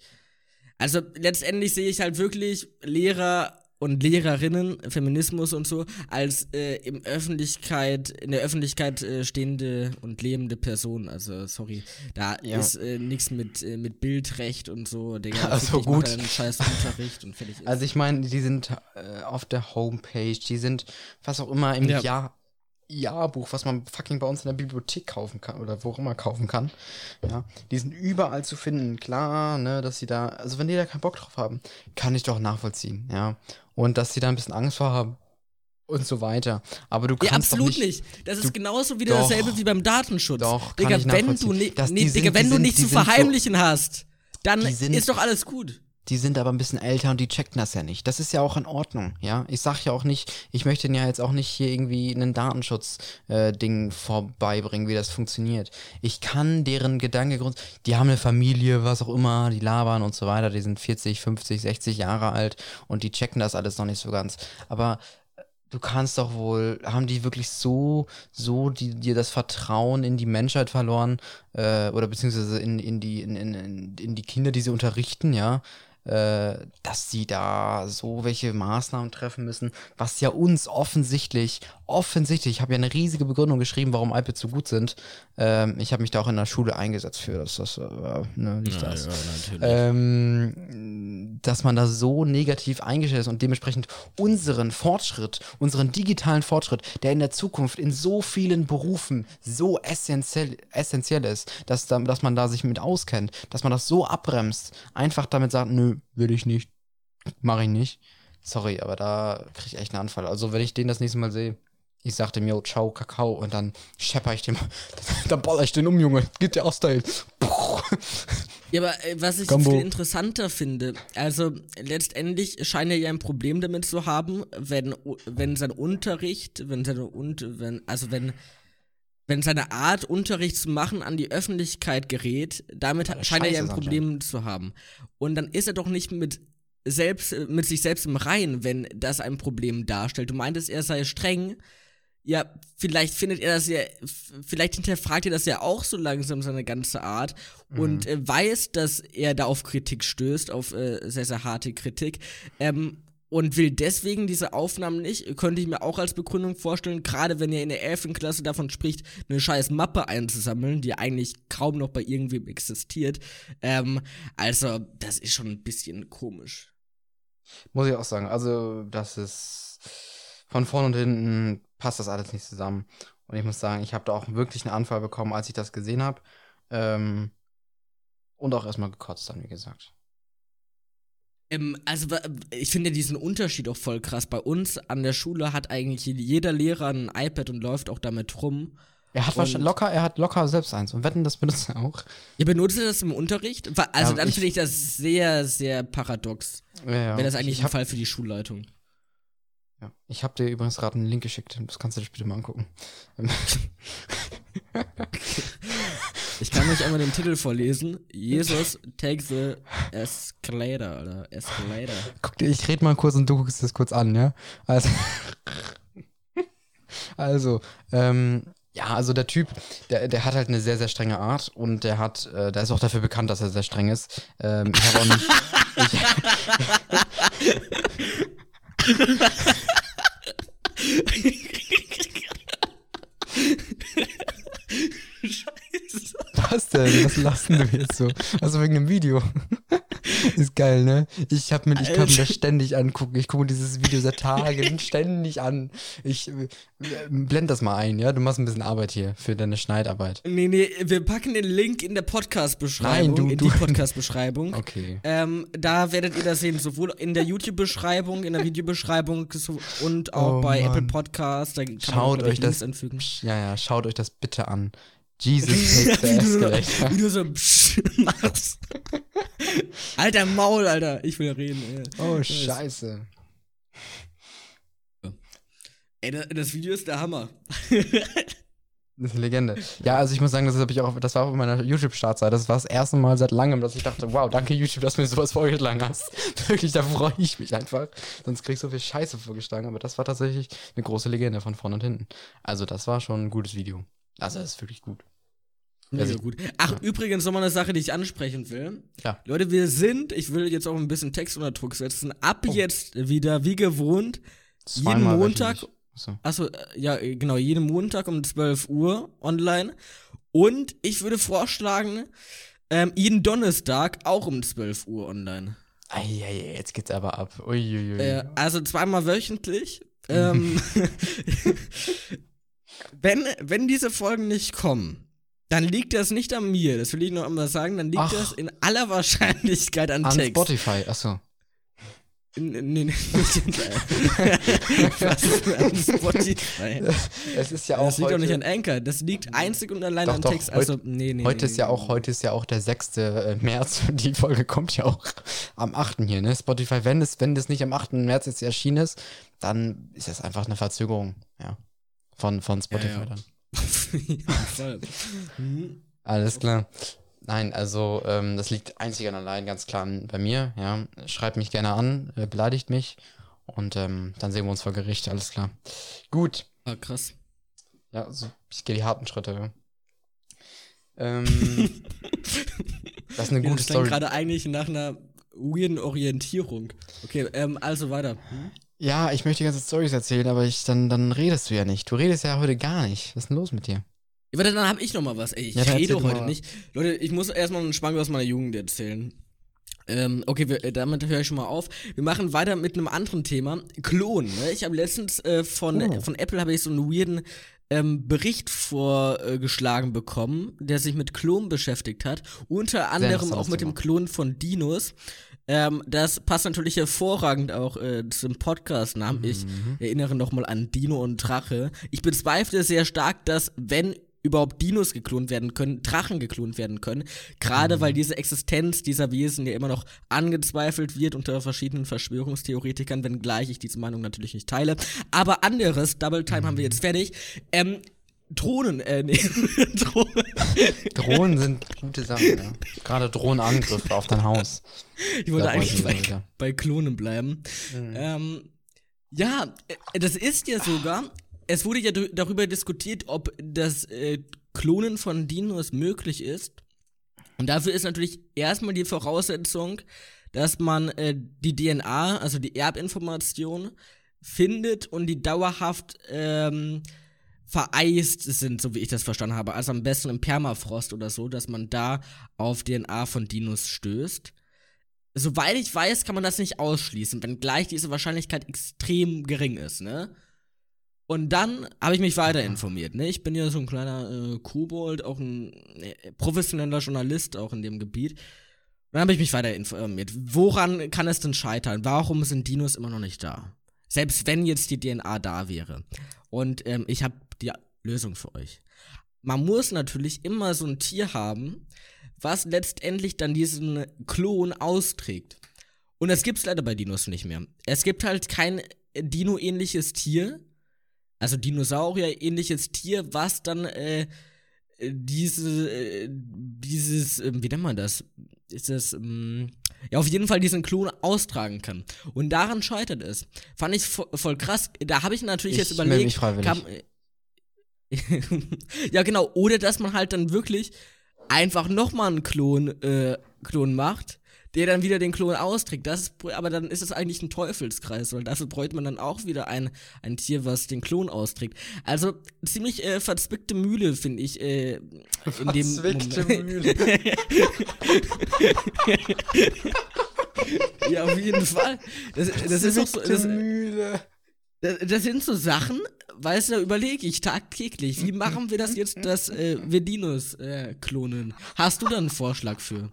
Also letztendlich sehe ich halt wirklich Lehrer und Lehrerinnen, Feminismus und so, als äh, im Öffentlichkeit, in der Öffentlichkeit äh, stehende und lebende Person. Also, sorry, da ja. ist äh, nichts mit, äh, mit Bildrecht und so. Digga, also gut. Scheiß Unterricht und fertig ist. Also ich meine, die sind äh, auf der Homepage, die sind was auch immer im ja. Jahr Jahrbuch, was man fucking bei uns in der Bibliothek kaufen kann oder wo auch immer kaufen kann. Ja, die sind überall zu finden. Klar, ne, dass sie da, also wenn die da keinen Bock drauf haben, kann ich doch nachvollziehen, ja. Und dass sie da ein bisschen Angst vor haben und so weiter. Aber du kannst ja, absolut doch nicht, nicht. Das ist genauso wieder doch, dasselbe wie beim Datenschutz. Doch, Digga, wenn du, nee, sind, Digga, wenn du nichts zu verheimlichen so, hast, dann sind, ist doch alles gut die sind aber ein bisschen älter und die checken das ja nicht. Das ist ja auch in Ordnung, ja. Ich sag ja auch nicht, ich möchte ja jetzt auch nicht hier irgendwie einen Datenschutz-Ding äh, vorbeibringen, wie das funktioniert. Ich kann deren Gedanke, die haben eine Familie, was auch immer, die labern und so weiter, die sind 40, 50, 60 Jahre alt und die checken das alles noch nicht so ganz. Aber du kannst doch wohl, haben die wirklich so, so die, dir das Vertrauen in die Menschheit verloren, äh, oder beziehungsweise in, in, die, in, in, in die Kinder, die sie unterrichten, ja, äh, dass sie da so welche Maßnahmen treffen müssen, was ja uns offensichtlich, offensichtlich, ich habe ja eine riesige Begründung geschrieben, warum iPads so gut sind. Ähm, ich habe mich da auch in der Schule eingesetzt für, dass das, äh, ne, nicht ja, das. Ja, ähm, dass man da so negativ eingestellt ist und dementsprechend unseren Fortschritt, unseren digitalen Fortschritt, der in der Zukunft in so vielen Berufen so essentiell, essentiell ist, dass, da, dass man da sich mit auskennt, dass man das so abbremst, einfach damit sagt, nö, will ich nicht, mache ich nicht. Sorry, aber da kriege ich echt einen Anfall. Also wenn ich den das nächste Mal sehe, ich sag dem, yo, ciao, Kakao, und dann schepper ich dem, dann baller ich den um, Junge, geht der Style. Ja, aber äh, was ich viel interessanter finde, also letztendlich scheint er ja ein Problem damit zu haben, wenn, wenn sein Unterricht, wenn seine, wenn, also wenn wenn seine Art, Unterricht zu machen, an die Öffentlichkeit gerät, damit ja, scheint er ja ein Problem zu haben. Und dann ist er doch nicht mit selbst, mit sich selbst im Reinen, wenn das ein Problem darstellt. Du meintest, er sei streng. Ja, vielleicht findet er das ja, vielleicht hinterfragt er das ja auch so langsam seine ganze Art mhm. und äh, weiß, dass er da auf Kritik stößt, auf äh, sehr, sehr harte Kritik. Ähm, und will deswegen diese Aufnahmen nicht, könnte ich mir auch als Begründung vorstellen, gerade wenn er in der 11. Klasse davon spricht, eine scheiß Mappe einzusammeln, die eigentlich kaum noch bei irgendwem existiert. Ähm, also, das ist schon ein bisschen komisch. Muss ich auch sagen, also, das ist von vorn und hinten passt das alles nicht zusammen. Und ich muss sagen, ich habe da auch wirklich einen Anfall bekommen, als ich das gesehen habe. Ähm, und auch erstmal gekotzt dann, wie gesagt. Ähm, also ich finde diesen Unterschied auch voll krass. Bei uns an der Schule hat eigentlich jeder Lehrer ein iPad und läuft auch damit rum. Er hat wahrscheinlich locker, er hat locker selbst eins und wetten, das benutzt er auch. Ihr benutzt das im Unterricht? Also ja, dann finde ich das sehr, sehr paradox. Ja, ja. Wäre das eigentlich ich ein Fall für die Schulleitung. Ja. Ich habe dir übrigens gerade einen Link geschickt, das kannst du dir bitte mal angucken. Ich kann euch einmal den Titel vorlesen. Jesus take the escalator oder escalator. Guck dir, ich rede mal kurz und du guckst das kurz an, ja? Also, also ähm, ja, also der Typ, der, der hat halt eine sehr, sehr strenge Art und der hat, äh, der ist auch dafür bekannt, dass er sehr streng ist. Ähm, ich habe auch nicht. ich, was denn? Was lassen du jetzt so? Also wegen dem Video. Ist geil, ne? Ich, hab mir, ich kann mir das ständig angucken. Ich gucke dieses Video seit Tagen ständig an. Ich äh, blend das mal ein, ja? Du machst ein bisschen Arbeit hier für deine Schneidarbeit. Nee, nee, wir packen den Link in der Podcast-Beschreibung. Nein, du- in du- die Podcast-Beschreibung. Okay. Ähm, da werdet ihr das sehen, sowohl in der YouTube-Beschreibung, in der Videobeschreibung und auch Oh, bei Mann. Apple Podcasts. Da kann man, Schaut ich, euch das- Links anfügen. Psch, Ja, ja, schaut euch das bitte an. Jesus takes the wie, du so, escalator. wie du so psch machst. Alter Maul, Alter. Ich will reden. Ey. Oh, scheiße. Ey, das, das Video ist der Hammer. Das ist eine Legende. Ja, also ich muss sagen, das, hab ich auch, das war auf meiner YouTube-Startseite. Das war das erste Mal seit langem, dass ich dachte, wow, danke YouTube, dass du mir sowas vorgeschlagen hast. Wirklich, da freue ich mich einfach. Sonst krieg ich so viel Scheiße vorgeschlagen. Aber das war tatsächlich eine große Legende von vorne und hinten. Also das war schon ein gutes Video. Also das ist wirklich gut. Mega Also- gut. Ach, übrigens nochmal eine Sache, die ich ansprechen will. Ja. Leute, wir sind, ich will jetzt auch ein bisschen Text unter Druck setzen, ab Oh. jetzt wieder, wie gewohnt, jeden Zweimal Montag, wöchentlich. Achso. achso, äh, ja, genau, jeden Montag um 12 Uhr online. Und ich würde vorschlagen, ähm, jeden Donnerstag auch um 12 Uhr online. Eieiei, jetzt geht's aber ab. Uiuiui. Äh, also zweimal wöchentlich. ähm, wenn, wenn diese Folgen nicht kommen, dann liegt das nicht an mir, das will ich noch einmal sagen, dann liegt Ach. das in aller Wahrscheinlichkeit an, An Text. Spotify, achso. Nee, nee, nicht in, Was an Spotify? Es ist ja auch Das liegt heute, doch nicht an Anchor, das liegt einzig und allein Doch, an doch, Text. Also, nee, nee. Heute nee, ist ja nee, auch, heute ist ja auch der 6. äh, März und die Folge kommt ja auch am 8. hier, ne? Spotify, wenn es, wenn das nicht am 8. März jetzt erschienen ist, dann ist das einfach eine Verzögerung, ja. Von, von Spotify ja. dann. Mhm. Alles klar. Nein, also ähm, das liegt einzig und allein ganz klar bei mir, ja. Schreibt mich gerne an, äh, beleidigt mich und ähm, dann sehen wir uns vor Gericht, alles klar. Gut. Ah, krass. Ja, also ich gehe die harten Schritte. Ja. Ähm, das ist eine gute klang Story. gerade eigentlich nach einer weirden Orientierung. Okay, ähm, also weiter. Hm? Ja, ich möchte die ganze Stories erzählen, aber ich, dann, dann redest du ja nicht. Du redest ja heute gar nicht. Was ist denn los mit dir? Ja, warte, dann habe ich noch mal was. Ey, ich Ja, rede heute mal. nicht. Leute, ich muss erstmal einen Schwank aus meiner Jugend erzählen. Ähm, okay, wir, äh, damit höre ich schon mal auf. Wir machen weiter mit einem anderen Thema. Klon. Ne? Ich habe letztens äh, von, Oh. von Apple habe ich so einen weirden ähm, Bericht vorgeschlagen bekommen, der sich mit Klon beschäftigt hat. Unter anderem auch mit dem Klon von Dinos. Ähm, das passt natürlich hervorragend auch äh, zum Podcast-Namen. Ich Mhm. erinnere nochmal an Dino und Drache. Ich bezweifle sehr stark, dass, wenn überhaupt Dinos geklont werden können, Drachen geklont werden können. Gerade Mhm. weil diese Existenz dieser Wesen ja immer noch angezweifelt wird unter verschiedenen Verschwörungstheoretikern, wenngleich ich diese Meinung natürlich nicht teile. Aber anderes, Double Time haben wir Mhm. jetzt fertig. Ähm, Drohnen, äh, nee, Drohnen. Drohnen sind gute Sachen, ja. Gerade Drohnenangriffe auf dein Haus. Ich wollte Da eigentlich bei, wieder. bei Klonen bleiben. Mhm. Ähm, ja, äh, das ist ja sogar, es wurde ja darüber diskutiert, ob das äh, Klonen von Dinos möglich ist. Und dafür ist natürlich erstmal die Voraussetzung, dass man äh, die DNA, also die Erbinformation, findet und die dauerhaft ähm, vereist sind, so wie ich das verstanden habe. Also am besten im Permafrost oder so, dass man da auf DNA von Dinos stößt. Soweit ich weiß, kann man das nicht ausschließen, wenngleich diese Wahrscheinlichkeit extrem gering ist, ne? Und dann habe ich mich weiter informiert, ne? Ich bin ja so ein kleiner äh, Kobold, auch ein äh, professioneller Journalist auch in dem Gebiet. Dann habe ich mich weiter informiert. Woran kann es denn scheitern? Warum sind Dinos immer noch nicht da? Selbst wenn jetzt die DNA da wäre. Und ähm, ich habe die Lösung für euch. Man muss natürlich immer so ein Tier haben, was letztendlich dann diesen Klon austrägt. Und das gibt's leider bei Dinos nicht mehr. Es gibt halt kein Dino-ähnliches Tier, also Dinosaurier-ähnliches Tier, was dann äh, diese, äh, dieses, äh, wie nennt man das? Ist das, ähm, ja, auf jeden Fall diesen Klon austragen kann. Und daran scheitert es. Fand ich vo voll krass. Da habe ich natürlich Ich jetzt überlegt, kam, ja, genau. Oder dass man halt dann wirklich einfach nochmal einen Klon, äh, Klon macht, der dann wieder den Klon austrägt. Das ist, aber dann ist es eigentlich ein Teufelskreis, weil dafür bräuchte man dann auch wieder ein, ein Tier, was den Klon austrägt. Also ziemlich äh, verzwickte Mühle, finde ich, äh, Verzwickte. Mühle. ja, auf jeden Fall. Das, das ist doch so. Das, das, das, sind so Sachen, weißt du, da überlege ich tagtäglich. Wie machen wir das jetzt, dass äh, wir Dinos äh, klonen? Hast du da einen Vorschlag für?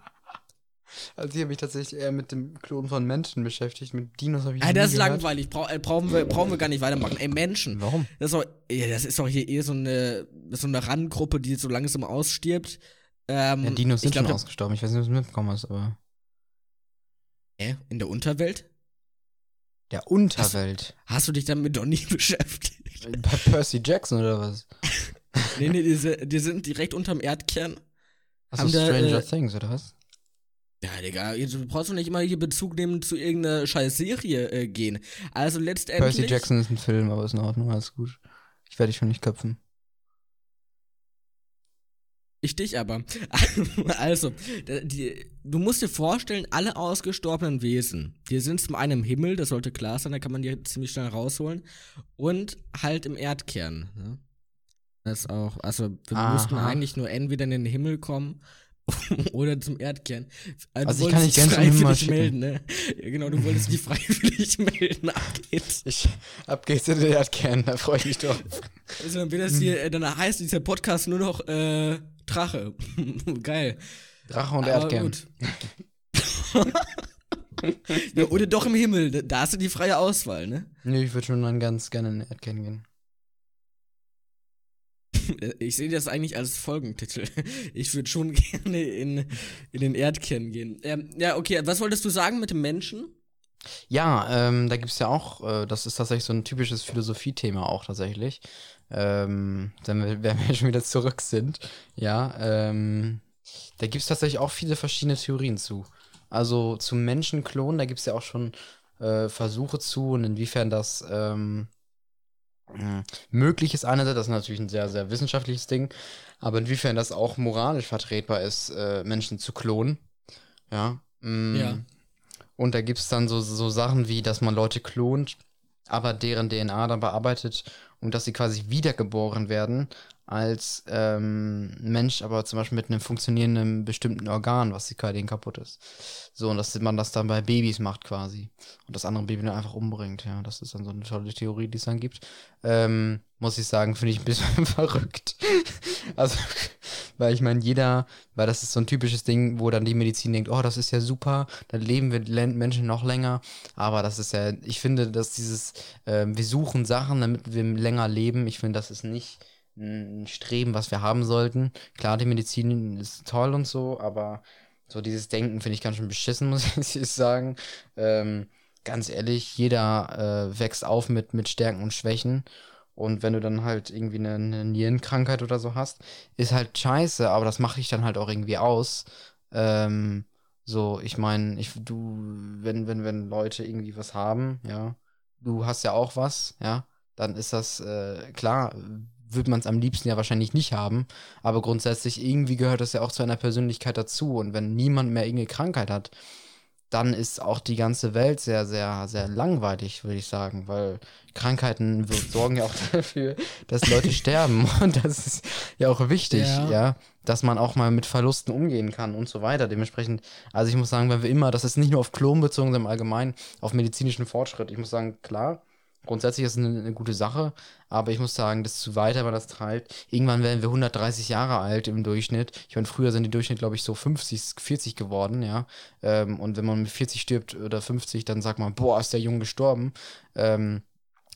Also ich habe mich tatsächlich eher mit dem Klonen von Menschen beschäftigt. Mit Dinos habe ich ah, Das ist gehört. langweilig. Bra äh, brauchen, wir, brauchen wir gar nicht weitermachen. Ey, Menschen. Warum? Das ist doch, ja, das ist doch hier eher so eine, so eine Randgruppe, die so langsam ausstirbt. Ähm, ja, Dinos sind glaub, schon ausgestorben. Ich weiß nicht, ob du es mitbekommen hast, aber. Hä? In der Unterwelt? Der Unterwelt? Hast, hast du dich damit doch nie beschäftigt? Bei Percy Jackson oder was? nee, nee, die, die sind direkt unterm Erdkern. Achso, Stranger da, äh, Things oder was? Ja, Digga, du brauchst doch nicht immer hier Bezug nehmen zu irgendeiner scheiß Serie äh, gehen. Also letztendlich. Percy Jackson ist ein Film, aber ist in Ordnung, alles gut. Ich werde dich schon nicht köpfen. Ich dich aber. also, die, du musst dir vorstellen, alle ausgestorbenen Wesen, die sind zum einen im Himmel, das sollte klar sein, da kann man die ziemlich schnell rausholen, und halt im Erdkern. Ne? Das auch, also wir Aha. mussten eigentlich nur entweder in den Himmel kommen oder zum Erdkern. Also, also ich kann nicht ganz freiwillig melden, ne? Ja, genau, du wolltest dich freiwillig melden. Ab geht's. Ich, ab geht's in den Erdkern, da freue ich mich doch. Also dann wird das hier, äh, dann heißt dieser Podcast nur noch äh, Drache. Geil. Drache und Aber Erdkern. Ja, oder doch im Himmel, da hast du die freie Auswahl, ne? Nee, ich würde schon dann ganz gerne in den Erdkern gehen. Ich sehe das eigentlich als Folgentitel. Ich würde schon gerne in, in den Erdkern gehen. Ähm, ja, okay, was wolltest du sagen mit dem Menschen? Ja, ähm, da gibt es ja auch, äh, das ist tatsächlich so ein typisches Philosophie-Thema auch tatsächlich. Ähm, wenn wir, wir schon wieder zurück sind, ja, ähm, da gibt es tatsächlich auch viele verschiedene Theorien zu. Also zum Menschenklon, da gibt es ja auch schon äh, Versuche zu und inwiefern das ähm, hm, möglich ist einerseits, das ist natürlich ein sehr, sehr wissenschaftliches Ding, aber inwiefern das auch moralisch vertretbar ist, äh, Menschen zu klonen. Ja. Mm, ja. Und da gibt es dann so, so Sachen wie, dass man Leute klont, aber deren DNA dann bearbeitet und dass sie quasi wiedergeboren werden als ähm, Mensch, aber zum Beispiel mit einem funktionierenden bestimmten Organ, was gerade kaputt ist. So, und dass man das dann bei Babys macht quasi. Und das andere Baby dann einfach umbringt, ja. Das ist dann so eine tolle Theorie, die es dann gibt. Ähm, muss ich sagen, finde ich ein bisschen verrückt. also, weil ich meine, jeder, weil das ist so ein typisches Ding, wo dann die Medizin denkt, oh, das ist ja super, dann leben wir Menschen noch länger. Aber das ist ja, ich finde, dass dieses, äh, wir suchen Sachen, damit wir länger leben, ich finde, das ist nicht ein Streben, was wir haben sollten. Klar, die Medizin ist toll und so, aber so dieses Denken finde ich ganz schön beschissen, muss ich sagen. Ähm, ganz ehrlich, jeder äh, wächst auf mit, mit Stärken und Schwächen. Und wenn du dann halt irgendwie eine, eine Nierenkrankheit oder so hast, ist halt scheiße, aber das mache ich dann halt auch irgendwie aus. Ähm, so, ich meine, ich, du, wenn, wenn, wenn Leute irgendwie was haben, ja, du hast ja auch was, ja, dann ist das äh, klar, würde man es am liebsten ja wahrscheinlich nicht haben. Aber grundsätzlich irgendwie gehört das ja auch zu einer Persönlichkeit dazu. Und wenn niemand mehr irgendeine Krankheit hat, dann ist auch die ganze Welt sehr, sehr, sehr langweilig, würde ich sagen, weil Krankheiten sorgen ja auch dafür, dass Leute sterben. Und das ist ja auch wichtig, ja. ja. dass man auch mal mit Verlusten umgehen kann und so weiter. Dementsprechend, also ich muss sagen, wenn wir immer, das ist nicht nur auf Klon bezogen, sondern im Allgemeinen auf medizinischen Fortschritt. Ich muss sagen, klar, Grundsätzlich ist es eine, eine, gute Sache, aber ich muss sagen, desto weiter man das treibt, irgendwann werden wir 130 Jahre alt im Durchschnitt. Ich meine, früher sind die Durchschnitt, glaube ich, so 50, 40 geworden, ja. Ähm, und wenn man mit 40 stirbt oder 50, dann sagt man, boah, ist der Jung gestorben. Ähm,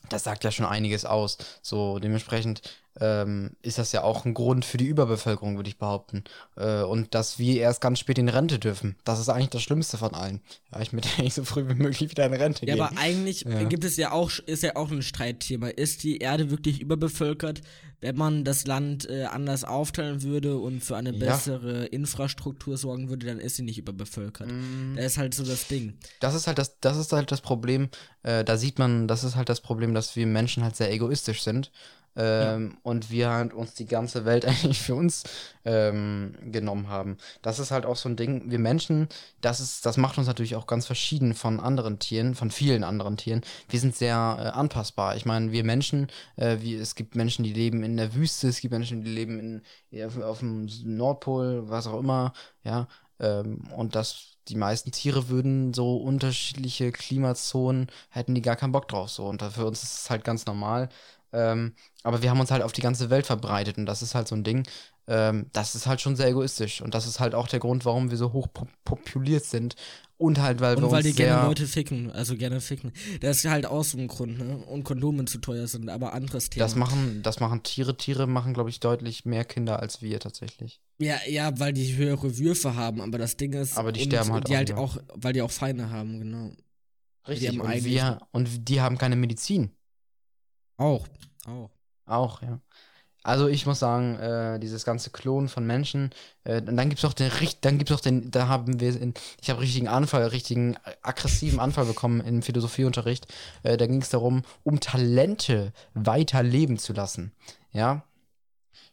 das sagt ja schon einiges aus. So, dementsprechend ähm, ist das ja auch ein Grund für die Überbevölkerung, würde ich behaupten. Äh, und dass wir erst ganz spät in Rente dürfen. Das ist eigentlich das Schlimmste von allen. Ja, ich möchte eigentlich so früh wie möglich wieder in Rente ja, gehen. Ja, aber eigentlich ja. gibt es ja auch, ist ja auch ein Streitthema. Ist die Erde wirklich überbevölkert? Wenn man das Land äh, anders aufteilen würde und für eine bessere ja. Infrastruktur sorgen würde, dann ist sie nicht überbevölkert. Mm. Da ist halt so das Ding. Das ist halt das, das ist halt das Problem. Äh, da sieht man, das ist halt das Problem, dass wir Menschen halt sehr egoistisch sind ähm, ja. und wir halt uns die ganze Welt eigentlich für uns ähm, genommen haben. Das ist halt auch so ein Ding, wir Menschen, das ist, das macht uns natürlich auch ganz verschieden von anderen Tieren, von vielen anderen Tieren. Wir sind sehr äh, anpassbar. Ich meine, wir Menschen, äh, wie, es gibt Menschen, die leben in der Wüste, es gibt Menschen, die leben in, auf, auf dem Nordpol, was auch immer, ja, ähm, und das die meisten Tiere würden so unterschiedliche Klimazonen, hätten die gar keinen Bock drauf so. Und für uns ist es halt ganz normal. Ähm, aber wir haben uns halt auf die ganze Welt verbreitet und das ist halt so ein Ding, ähm, das ist halt schon sehr egoistisch. Und das ist halt auch der Grund, warum wir so hoch populiert sind. Und halt, weil und wir weil die gerne Leute ficken, also gerne ficken. Das ist halt auch so ein Grund, ne? Und Kondome zu teuer sind, aber anderes Thema. Das machen, das machen Tiere. Tiere machen, glaube ich, deutlich mehr Kinder als wir tatsächlich. Ja, ja, weil die höhere Würfe haben, aber das Ding ist. Aber die sterben halt, die auch, halt auch, weil die auch Feinde haben, genau. Richtig, und, wir, und die haben keine Medizin. Auch, auch. Auch, ja. Also ich muss sagen, äh, dieses ganze Klonen von Menschen, äh, und dann gibt's auch den, dann gibt's auch den, da haben wir, in, ich habe richtigen Anfall, richtigen aggressiven Anfall bekommen im Philosophieunterricht. Äh, da ging es darum, um Talente weiterleben zu lassen. Ja.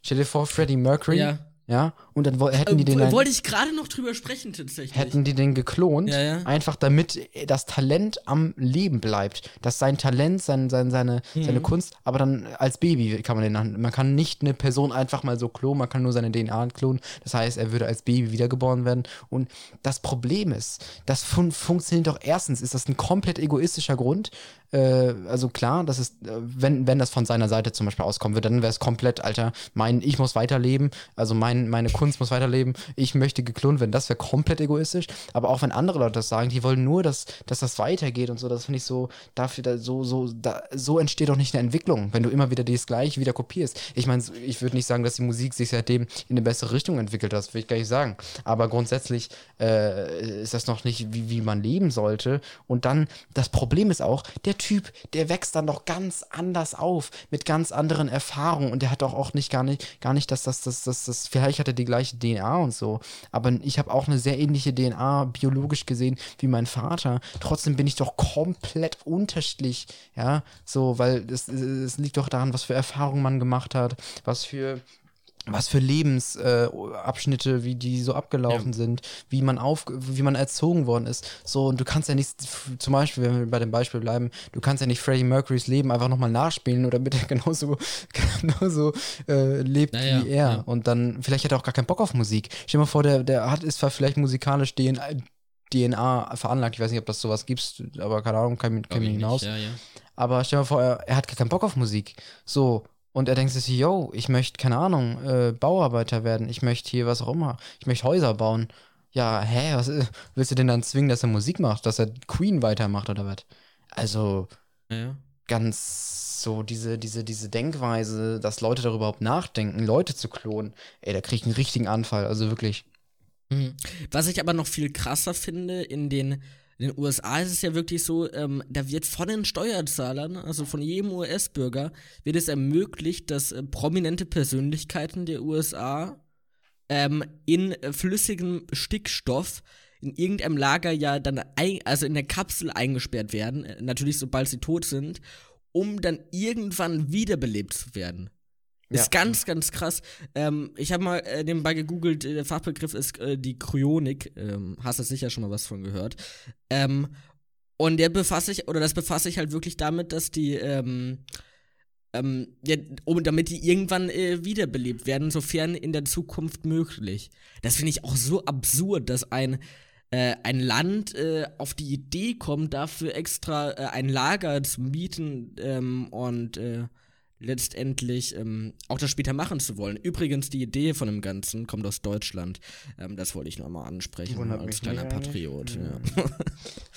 Stell dir vor, Freddie Mercury ja. Ja, und dann hätten die den. Dann, wollte ich gerade noch drüber sprechen, tatsächlich. Hätten die den geklont, ja, ja. einfach damit das Talent am Leben bleibt. Dass sein Talent, sein, sein, seine, mhm. seine Kunst, aber dann als Baby kann man den. Man kann nicht eine Person einfach mal so klonen, man kann nur seine DNA klonen. Das heißt, er würde als Baby wiedergeboren werden. Und das Problem ist, das fun funktioniert doch erstens, ist das ein komplett egoistischer Grund. Äh, also klar, das ist, äh, wenn, wenn das von seiner Seite zum Beispiel auskommen würde, dann wäre es komplett, Alter, mein, ich muss weiterleben, also mein, meine Kunst muss weiterleben, ich möchte geklont werden, das wäre komplett egoistisch. Aber auch wenn andere Leute das sagen, die wollen nur, dass, dass das weitergeht und so, das finde ich so, dafür, da, so, so, da, so entsteht doch nicht eine Entwicklung, wenn du immer wieder das gleiche wieder kopierst. Ich meine, ich würde nicht sagen, dass die Musik sich seitdem in eine bessere Richtung entwickelt hat, das will ich gar nicht sagen. Aber grundsätzlich äh, ist das noch nicht, wie, wie man leben sollte. Und dann, das Problem ist auch, der Typ, der wächst dann doch ganz anders auf, mit ganz anderen Erfahrungen und der hat doch auch nicht gar nicht, gar nicht, dass das, das, das, das, vielleicht hat er die gleiche DNA und so, aber ich habe auch eine sehr ähnliche DNA biologisch gesehen wie mein Vater. Trotzdem bin ich doch komplett unterschiedlich, ja, so, weil es, es liegt doch daran, was für Erfahrungen man gemacht hat, was für was für Lebensabschnitte, äh, wie die so abgelaufen ja. sind, wie man auf, wie man erzogen worden ist. So, und du kannst ja nicht, zum Beispiel, wenn wir bei dem Beispiel bleiben, du kannst ja nicht Freddie Mercurys Leben einfach nochmal nachspielen oder damit er genauso, genauso äh, lebt naja, wie er. Ja. Und dann, vielleicht hat er auch gar keinen Bock auf Musik. Stell dir mal vor, der, der hat, ist zwar vielleicht musikalisch DNA, DNA veranlagt, ich weiß nicht, ob das sowas gibt, aber keine Ahnung, kann, kann mir hinaus. Nicht, ja. Aber stell dir mal vor, er, er hat gar keinen Bock auf Musik. So, und er denkt sich, yo, ich möchte, keine Ahnung, äh, Bauarbeiter werden, ich möchte hier was auch immer, ich möchte Häuser bauen. Ja, hä, was äh, willst du denn dann zwingen, dass er Musik macht, dass er Queen weitermacht oder was? Also, ja. ganz so diese, diese, diese Denkweise, dass Leute darüber überhaupt nachdenken, Leute zu klonen, ey, da kriege ich einen richtigen Anfall, also wirklich. Mhm. Was ich aber noch viel krasser finde, in den in den USA ist es ja wirklich so, ähm, da wird von den Steuerzahlern, also von jedem US-Bürger, wird es ermöglicht, dass äh, prominente Persönlichkeiten der USA ähm, in äh, flüssigem Stickstoff in irgendeinem Lager ja dann, ein, also in der Kapsel eingesperrt werden, äh, natürlich sobald sie tot sind, um dann irgendwann wiederbelebt zu werden. Ja. Ist ganz, ganz krass. Ähm, ich habe mal äh, nebenbei gegoogelt, der Fachbegriff ist äh, die Kryonik. Ähm, hast du sicher schon mal was von gehört. Ähm, und der befasst sich, oder das befasst sich halt wirklich damit, dass die, ähm, ähm, ja, um, damit die irgendwann äh, wiederbelebt werden, sofern in der Zukunft möglich. Das finde ich auch so absurd, dass ein, äh, ein Land äh, auf die Idee kommt, dafür extra äh, ein Lager zu mieten ähm, und äh, letztendlich ähm, auch das später machen zu wollen. Übrigens, die Idee von dem Ganzen kommt aus Deutschland. Ähm, das wollte ich nochmal ansprechen Wundert als kleiner Patriot. Ja.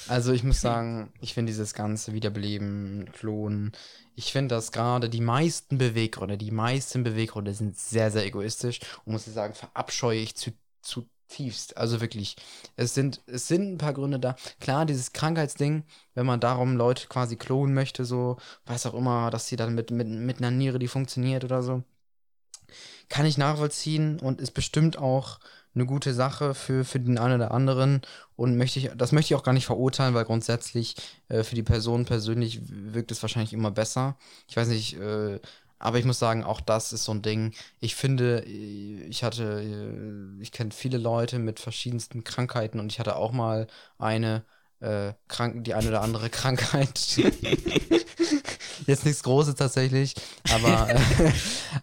Also ich muss sagen, ich finde dieses ganze Wiederbeleben, Klonen, ich finde, dass gerade die meisten Beweggründe, die meisten Beweggründe sind sehr, sehr egoistisch und muss ich sagen, verabscheue ich zu, zu tiefst. Also wirklich, es sind, es sind ein paar Gründe da. Klar, dieses Krankheitsding, wenn man darum Leute quasi klonen möchte, so, weiß auch immer, dass sie dann mit, mit, mit einer Niere, die funktioniert oder so, kann ich nachvollziehen und ist bestimmt auch eine gute Sache für, für den einen oder anderen und möchte ich, das möchte ich auch gar nicht verurteilen, weil grundsätzlich äh, für die Person persönlich wirkt es wahrscheinlich immer besser. Ich weiß nicht, äh, aber ich muss sagen, auch das ist so ein Ding. Ich finde, ich hatte, ich kenne viele Leute mit verschiedensten Krankheiten und ich hatte auch mal eine, äh, krank, die eine oder andere Krankheit. jetzt nichts Großes tatsächlich, aber, äh,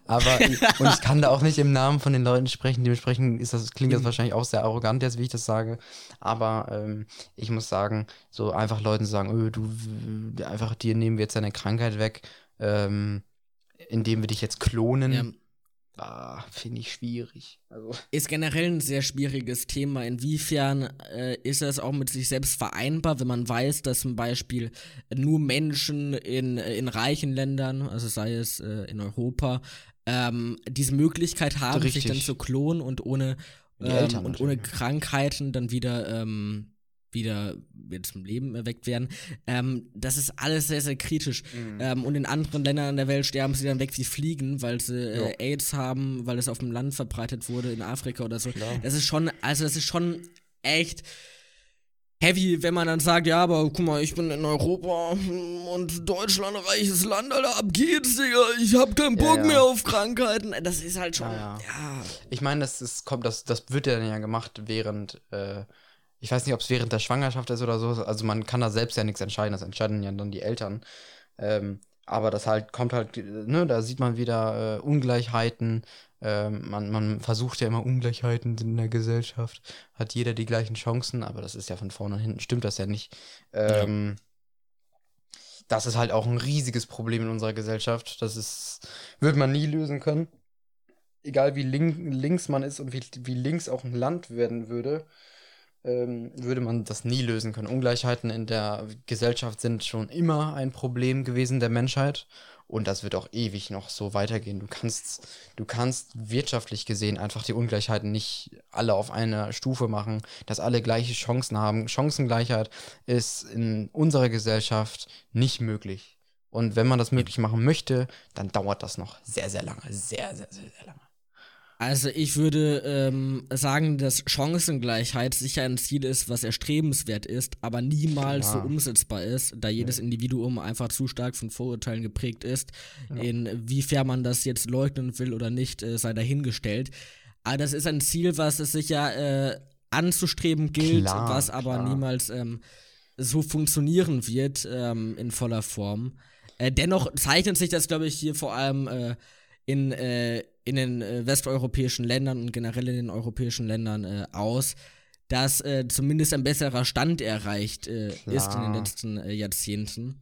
aber und ich kann da auch nicht im Namen von den Leuten sprechen. Dementsprechend ist das, klingt das mhm. wahrscheinlich auch sehr arrogant jetzt, wie ich das sage. Aber ähm, ich muss sagen, so einfach Leuten sagen, öh, du, einfach dir nehmen wir jetzt deine Krankheit weg, ähm, indem wir dich jetzt klonen. Ja ah, finde ich schwierig. Also. Ist generell ein sehr schwieriges Thema. Inwiefern äh, ist es auch mit sich selbst vereinbar, wenn man weiß, dass zum Beispiel nur Menschen in, in reichen Ländern, also sei es äh, in Europa, ähm, diese Möglichkeit haben, Richtig. sich dann zu klonen und ohne, ähm, und ohne Krankheiten dann wieder ähm, wieder, zum Leben erweckt werden. Ähm, das ist alles sehr, sehr kritisch. Mhm. Ähm, und in anderen Ländern der Welt sterben sie dann weg wie Fliegen, weil sie äh, AIDS haben, weil es auf dem Land verbreitet wurde, in Afrika oder so. Klar. Das ist schon, also das ist schon echt heavy, wenn man dann sagt, ja, aber guck mal, ich bin in Europa und Deutschland reiches Land, Alter, ab geht's, Digga. Ich hab keinen Bock ja, ja. mehr auf Krankheiten. Das ist halt schon, ja. ja. Ich meine, das, das kommt, das, das wird ja dann ja gemacht, während äh, ich weiß nicht, ob es während der Schwangerschaft ist oder so. Also man kann da selbst ja nichts entscheiden, das entscheiden ja dann die Eltern. Ähm, aber das halt kommt halt, ne, da sieht man wieder äh, Ungleichheiten. Ähm, man, man versucht ja immer Ungleichheiten in der Gesellschaft. Hat jeder die gleichen Chancen, aber das ist ja von vorne und hinten, stimmt das ja nicht. Ähm, ja. Das ist halt auch ein riesiges Problem in unserer Gesellschaft. Das ist, wird man nie lösen können. Egal wie link, links man ist und wie, wie links auch ein Land werden würde ähm, würde man das nie lösen können. Ungleichheiten in der Gesellschaft sind schon immer ein Problem gewesen der Menschheit und das wird auch ewig noch so weitergehen. Du kannst, du kannst wirtschaftlich gesehen einfach die Ungleichheiten nicht alle auf einer Stufe machen, dass alle gleiche Chancen haben. Chancengleichheit ist in unserer Gesellschaft nicht möglich. Und wenn man das möglich machen möchte, dann dauert das noch sehr, sehr lange. Sehr, sehr, sehr, sehr lange. Also ich würde ähm, sagen, dass Chancengleichheit sicher ein Ziel ist, was erstrebenswert ist, aber niemals ja. so umsetzbar ist, da jedes ja. Individuum einfach zu stark von Vorurteilen geprägt ist. Ja. Inwiefern man das jetzt leugnen will oder nicht, äh, sei dahingestellt. Aber das ist ein Ziel, was es sicher äh, anzustreben gilt, klar, was aber klar. niemals ähm, so funktionieren wird ähm, in voller Form. Äh, dennoch zeichnet sich das, glaube ich, hier vor allem äh, in äh, in den äh, westeuropäischen Ländern und generell in den europäischen Ländern äh, aus, dass äh, zumindest ein besserer Stand erreicht äh, ist in den letzten äh, Jahrzehnten.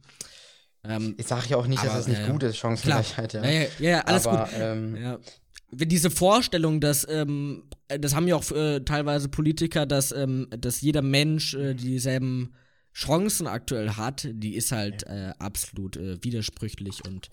Ähm, ich sage ja auch nicht, aber, dass das nicht gut ist, Chancengleichheit. Ja. Ja, ja, ja, alles aber, gut. Ähm, ja. Diese Vorstellung, dass, ähm, das haben ja auch teilweise Politiker, dass, ähm, dass jeder Mensch dieselben Chancen aktuell hat, die ist halt absolut widersprüchlich und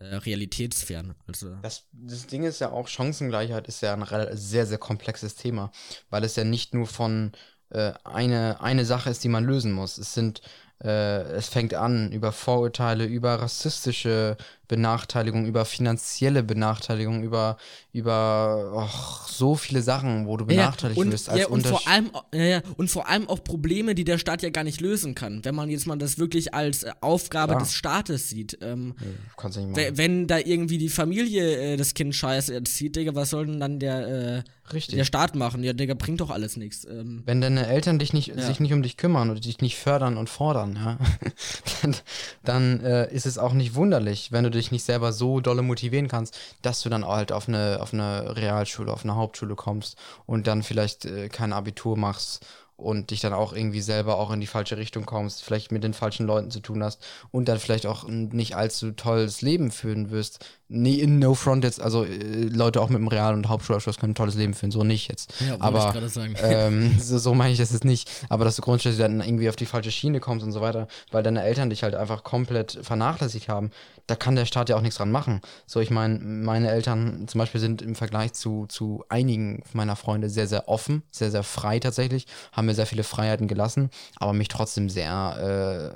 äh, realitätsfern. Also. Das, das Ding ist ja auch, Chancengleichheit ist ja ein sehr, sehr komplexes Thema, weil es ja nicht nur von äh, eine, eine Sache ist, die man lösen muss. Es sind äh, es fängt an über Vorurteile, über rassistische Benachteiligung, über finanzielle Benachteiligung, über, über och, so viele Sachen, wo du benachteiligt ja, und, wirst. Als ja, und, vor allem, ja, und vor allem auch Probleme, die der Staat ja gar nicht lösen kann. Wenn man jetzt mal das wirklich als äh, Aufgabe Klar. des Staates sieht. Ähm, ja, nicht machen. Wenn da irgendwie die Familie äh, das Kind scheiße erzieht, Digga, was soll denn dann der, äh, der Staat machen? Ja, Digga, bringt doch alles nichts. Ähm, Wenn deine Eltern dich nicht, ja. sich nicht um dich kümmern oder dich nicht fördern und fordern, ja, dann, dann äh, ist es auch nicht wunderlich, wenn du dich dich nicht selber so dolle motivieren kannst, dass du dann halt auf eine, auf eine Realschule, auf eine Hauptschule kommst und dann vielleicht äh, kein Abitur machst und dich dann auch irgendwie selber auch in die falsche Richtung kommst, vielleicht mit den falschen Leuten zu tun hast und dann vielleicht auch nicht allzu tolles Leben führen wirst. Nee, in No Front jetzt, also äh, Leute auch mit dem Real- und Hauptschulabschluss können ein tolles Leben führen, so nicht jetzt. Ja, aber ähm, so, so meine ich das jetzt nicht. Aber dass du grundsätzlich dann irgendwie auf die falsche Schiene kommst und so weiter, weil deine Eltern dich halt einfach komplett vernachlässigt haben, da kann der Staat ja auch nichts dran machen. So, ich meine, meine Eltern zum Beispiel sind im Vergleich zu, zu einigen meiner Freunde sehr, sehr offen, sehr, sehr frei tatsächlich, haben mir sehr viele Freiheiten gelassen, aber mich trotzdem sehr,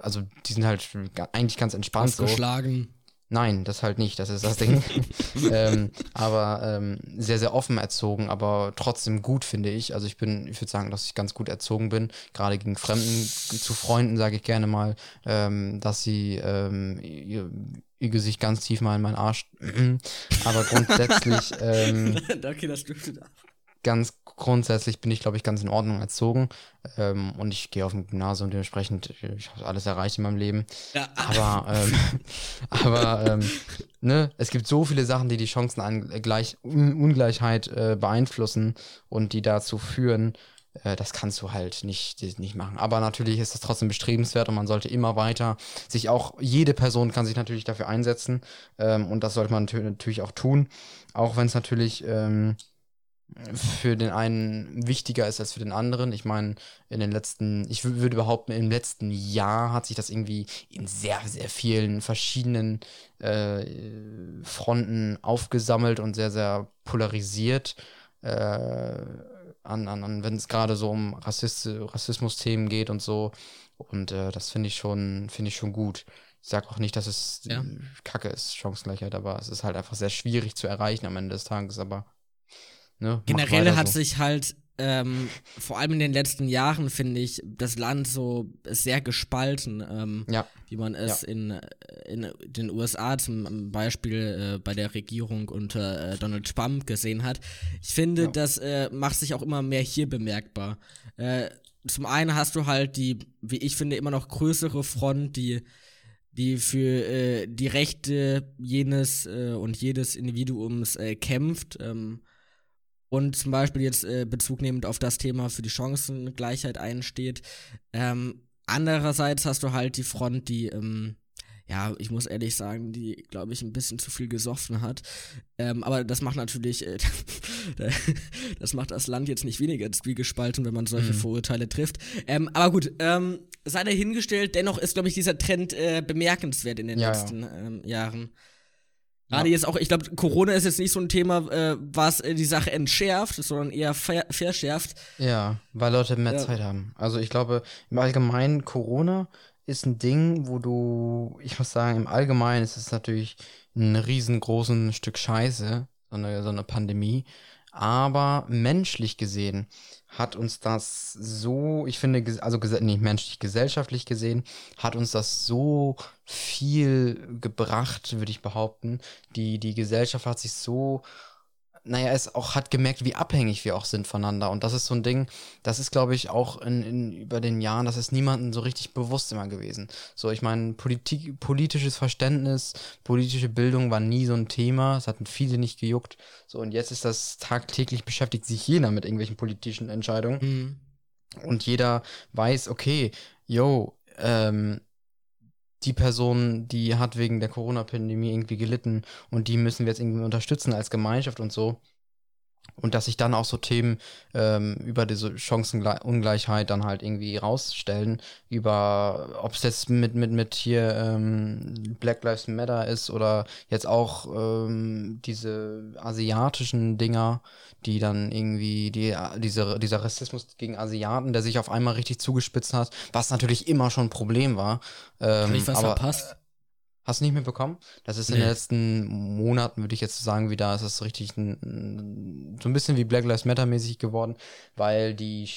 äh, also die sind halt eigentlich ganz entspannt. Ausgeschlagen. So. Nein, das halt nicht, das ist das Ding. ähm, aber ähm, sehr, sehr offen erzogen, aber trotzdem gut, finde ich. Also ich bin, ich würde sagen, dass ich ganz gut erzogen bin. Gerade gegen Fremden, zu Freunden sage ich gerne mal, ähm, dass sie ähm, ihr, ihr, Gesicht ganz tief mal in meinen Arsch. aber grundsätzlich. Ähm, Danke, das dürfte ab. Ganz grundsätzlich bin ich, glaube ich, ganz in Ordnung erzogen. Ähm, und ich gehe auf ein Gymnasium, dementsprechend, ich habe alles erreicht in meinem Leben. Ja. Aber, ähm, aber ähm, ne, es gibt so viele Sachen, die die Chancenungleichheit äh, beeinflussen und die dazu führen, äh, das kannst du halt nicht, nicht machen. Aber natürlich ist das trotzdem bestrebenswert und man sollte immer weiter sich auch, jede Person kann sich natürlich dafür einsetzen ähm, und das sollte man natürlich auch tun, auch wenn es natürlich ähm, für den einen wichtiger ist als für den anderen. Ich meine, in den letzten, ich würde behaupten, im letzten Jahr hat sich das irgendwie in sehr, sehr vielen verschiedenen äh, Fronten aufgesammelt und sehr, sehr polarisiert. Äh, an, an, an wenn es gerade so um Rassist, Rassismus-Themen geht und so. Und äh, das finde ich schon, finde ich schon gut. Ich sage auch nicht, dass es ja. Kacke ist, Chancengleichheit, aber es ist halt einfach sehr schwierig zu erreichen am Ende des Tages. Aber ne, generell hat so. sich halt ähm, vor allem in den letzten Jahren finde ich das Land so sehr gespalten, ähm, ja. wie man es ja. in, in den USA zum Beispiel äh, bei der Regierung unter äh, Donald Trump gesehen hat. Ich finde, ja. das äh, macht sich auch immer mehr hier bemerkbar. Äh, zum einen hast du halt die, wie ich finde, immer noch größere Front, die die für äh, die Rechte jenes äh, und jedes Individuums kämpft. Ähm, und zum Beispiel jetzt äh, Bezug nehmend auf das Thema für die Chancengleichheit einsteht. Ähm, andererseits hast du halt die Front, die, ähm, ja, ich muss ehrlich sagen, die, glaube ich, ein bisschen zu viel gesoffen hat. Ähm, aber das macht natürlich, äh, das macht das Land jetzt nicht weniger zwiegespalten, wenn man solche mhm. Vorurteile trifft. Ähm, aber gut, ähm, sei dahingestellt, dennoch ist, glaube ich, dieser Trend äh, bemerkenswert in den ja, letzten ja. Ähm, Jahren. Gerade ja. jetzt auch, ich glaube, Corona ist jetzt nicht so ein Thema, äh, was äh, die Sache entschärft, sondern eher ver verschärft. Ja, weil Leute mehr ja. Zeit haben. Also ich glaube, im Allgemeinen, Corona ist ein Ding, wo du, ich muss sagen, im Allgemeinen ist es natürlich ein riesengroßes Stück Scheiße, so eine, so eine Pandemie. Aber menschlich gesehen hat uns das so, ich finde, also nicht menschlich, gesellschaftlich gesehen, hat uns das so viel gebracht, würde ich behaupten. Die, die Gesellschaft hat sich so naja, es auch hat gemerkt, wie abhängig wir auch sind voneinander. Und das ist so ein Ding, das ist, glaube ich, auch in, in, über den Jahren, das ist niemandem so richtig bewusst immer gewesen. So, ich meine, Politik, politisches Verständnis, politische Bildung war nie so ein Thema. Es hatten viele nicht gejuckt. So, und jetzt ist das tagtäglich beschäftigt sich jeder mit irgendwelchen politischen Entscheidungen. Mhm. Und jeder weiß, okay, yo, ähm, die Person, die hat wegen der Corona-Pandemie irgendwie gelitten und die müssen wir jetzt irgendwie unterstützen als Gemeinschaft und so. Und dass sich dann auch so Themen ähm, über diese Chancenungleichheit dann halt irgendwie rausstellen, über ob es jetzt mit, mit, mit hier ähm, Black Lives Matter ist oder jetzt auch ähm, diese asiatischen Dinger, die dann irgendwie, die, diese, dieser Rassismus gegen Asiaten, der sich auf einmal richtig zugespitzt hat, was natürlich immer schon ein Problem war. Ähm, Habe ich was aber, verpasst? Hast du nicht mitbekommen? Das ist nee. in den letzten Monaten, würde ich jetzt sagen, wieder, ist das richtig ein, so ein bisschen wie Black Lives Matter mäßig geworden, weil die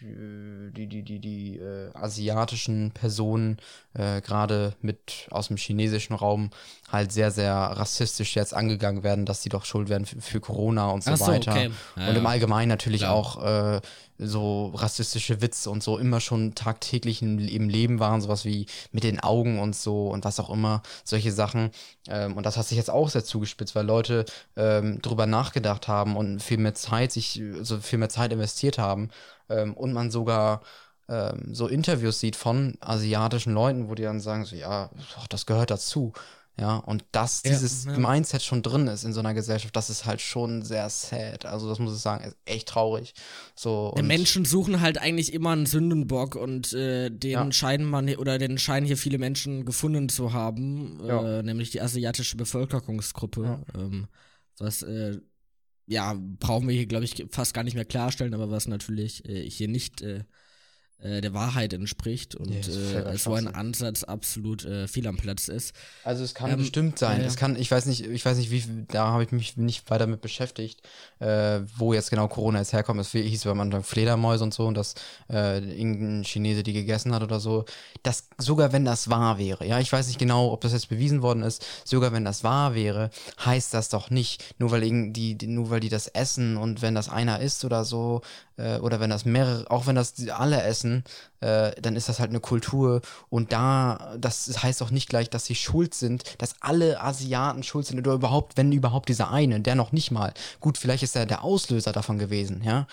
die, die, die, die äh, asiatischen Personen äh, gerade mit aus dem chinesischen Raum halt sehr, sehr rassistisch jetzt angegangen werden, dass sie doch schuld werden für, für Corona und so, so weiter. Okay. Ja, und im Allgemeinen natürlich ja. auch äh, so rassistische Witze und so immer schon tagtäglich im, im, Leben waren, sowas wie mit den Augen und so und was auch immer, solche Sachen. Ähm, und das hat sich jetzt auch sehr zugespitzt, weil Leute ähm, drüber nachgedacht haben und viel mehr Zeit sich, also viel mehr Zeit investiert haben ähm, und man sogar ähm, so Interviews sieht von asiatischen Leuten, wo die dann sagen, so ja, das gehört dazu. Ja, und dass ja, dieses ja. Mindset schon drin ist in so einer Gesellschaft, das ist halt schon sehr sad. Also, das muss ich sagen, ist echt traurig. So, Die Menschen suchen halt eigentlich immer einen Sündenbock und äh, den ja. scheinen man oder den scheinen hier viele Menschen gefunden zu haben, äh, nämlich die asiatische Bevölkerungsgruppe. Ähm, was äh, ja, brauchen wir hier, glaube ich, fast gar nicht mehr klarstellen, aber was natürlich äh, hier nicht äh, äh, der Wahrheit entspricht und ist äh, so ein. Ansatz absolut äh, fehl am Platz ist. Also es kann Ähm, bestimmt sein. ja. Es kann, ich weiß nicht, ich weiß nicht, wie da habe ich mich nicht weiter mit beschäftigt, äh, wo jetzt genau Corona jetzt herkommt. Es hieß am Anfang Fledermäuse und so und dass äh, irgendein Chinese die gegessen hat oder so. Das, sogar wenn das wahr wäre, ja, ich weiß nicht genau, ob das jetzt bewiesen worden ist, sogar wenn das wahr wäre, heißt das doch nicht, nur weil die- nur weil die das essen und wenn das einer isst oder so, äh, oder wenn das mehrere, auch wenn das alle essen, äh, dann ist das halt eine Kultur und da, das heißt auch nicht gleich, dass sie schuld sind, dass alle Asiaten schuld sind oder überhaupt, wenn überhaupt dieser eine, der noch nicht mal. Gut, vielleicht ist er der Auslöser davon gewesen, ja.